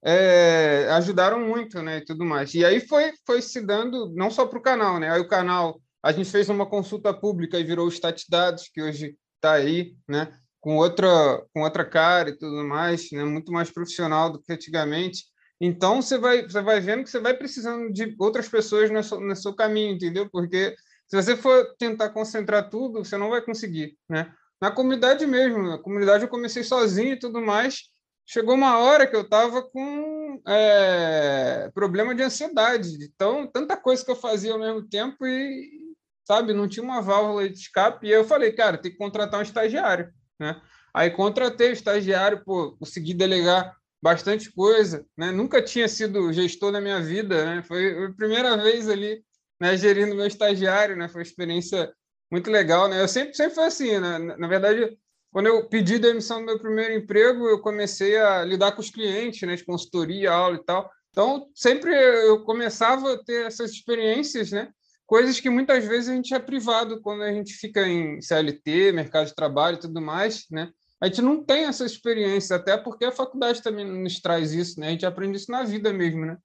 é, ajudaram muito né e tudo mais e aí foi foi se dando não só para o canal né aí o canal a gente fez uma consulta pública e virou o Stat Dados, que hoje está aí, né? com outra, com outra cara e tudo mais, né? muito mais profissional do que antigamente. Então, você vai, você vai vendo que você vai precisando de outras pessoas no seu, no seu caminho, entendeu? Porque se você for tentar concentrar tudo, você não vai conseguir, né? Na comunidade mesmo, na comunidade eu comecei sozinho e tudo mais. Chegou uma hora que eu estava com é, problema de ansiedade, então tanta coisa que eu fazia ao mesmo tempo e, sabe? Não tinha uma válvula de escape. E eu falei, cara, tem que contratar um estagiário, né? Aí contratei o estagiário, pô, consegui delegar bastante coisa, né? Nunca tinha sido gestor na minha vida, né? Foi a primeira vez ali, né, gerindo meu estagiário, né? Foi uma experiência muito legal, né? Eu sempre sempre foi assim, né? Na verdade, quando eu pedi demissão do meu primeiro emprego, eu comecei a lidar com os clientes, né, de consultoria, aula e tal. Então, sempre eu começava a ter essas experiências, né? coisas que muitas vezes a gente é privado quando a gente fica em CLT, mercado de trabalho e tudo mais, né? A gente não tem essa experiência, até porque a faculdade também nos traz isso, né? A gente aprende isso na vida mesmo, né?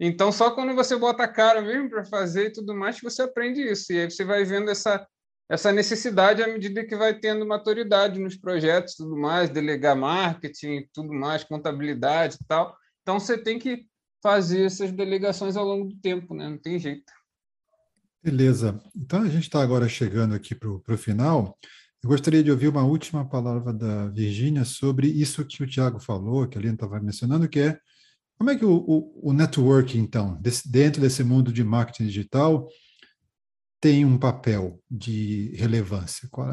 Então, só quando você bota a cara mesmo para fazer e tudo mais, que você aprende isso. E aí você vai vendo essa, essa necessidade à medida que vai tendo maturidade nos projetos tudo mais, delegar marketing, tudo mais, contabilidade e tal. Então, você tem que fazer essas delegações ao longo do tempo, né? Não tem jeito. Beleza. Então a gente está agora chegando aqui para o final. Eu gostaria de ouvir uma última palavra da Virgínia sobre isso que o Tiago falou, que a Lina estava mencionando, que é como é que o, o, o networking, então, desse, dentro desse mundo de marketing digital, tem um papel de relevância? Qual,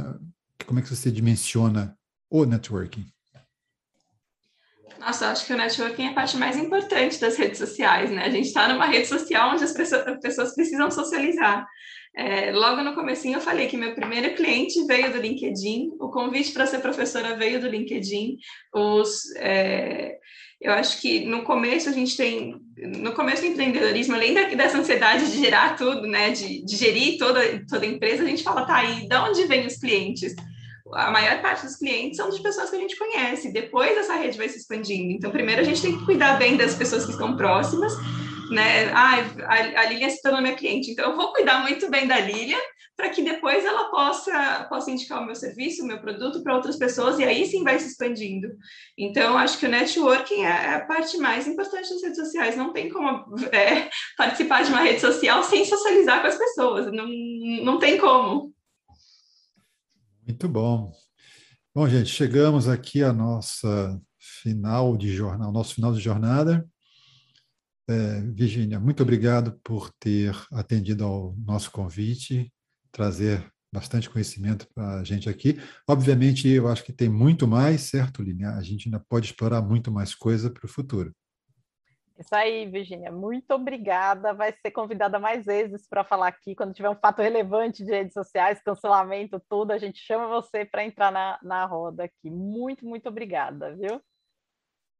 como é que você dimensiona o networking? Nossa, acho que o networking é a parte mais importante das redes sociais, né? A gente está numa rede social onde as pessoas precisam socializar. É, logo no comecinho eu falei que meu primeiro cliente veio do LinkedIn, o convite para ser professora veio do LinkedIn, os, é, eu acho que no começo a gente tem, no começo do empreendedorismo, além dessa ansiedade de gerar tudo, né, de, de gerir toda, toda a empresa, a gente fala, tá, e de onde vêm os clientes? A maior parte dos clientes são de pessoas que a gente conhece. Depois essa rede vai se expandindo. Então, primeiro a gente tem que cuidar bem das pessoas que estão próximas, né? Ah, a, a Lilian se tornou minha cliente, então eu vou cuidar muito bem da Lilian para que depois ela possa, possa indicar o meu serviço, o meu produto para outras pessoas e aí sim vai se expandindo. Então, acho que o networking é a parte mais importante das redes sociais. Não tem como é, *laughs* participar de uma rede social sem socializar com as pessoas. Não, não tem como. Muito bom. Bom, gente, chegamos aqui à nossa final de jornada, nosso final de jornada. É, Virginia, muito obrigado por ter atendido ao nosso convite, trazer bastante conhecimento para a gente aqui. Obviamente, eu acho que tem muito mais, certo, Línia? A gente ainda pode explorar muito mais coisa para o futuro. Isso aí, Virginia. Muito obrigada. Vai ser convidada mais vezes para falar aqui. Quando tiver um fato relevante de redes sociais, cancelamento, tudo, a gente chama você para entrar na, na roda aqui. Muito, muito obrigada, viu?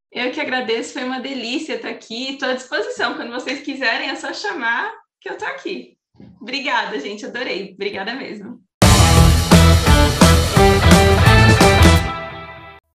Eu que agradeço, foi uma delícia estar aqui. Estou à disposição. Quando vocês quiserem, é só chamar que eu estou aqui. Obrigada, gente. Adorei. Obrigada mesmo.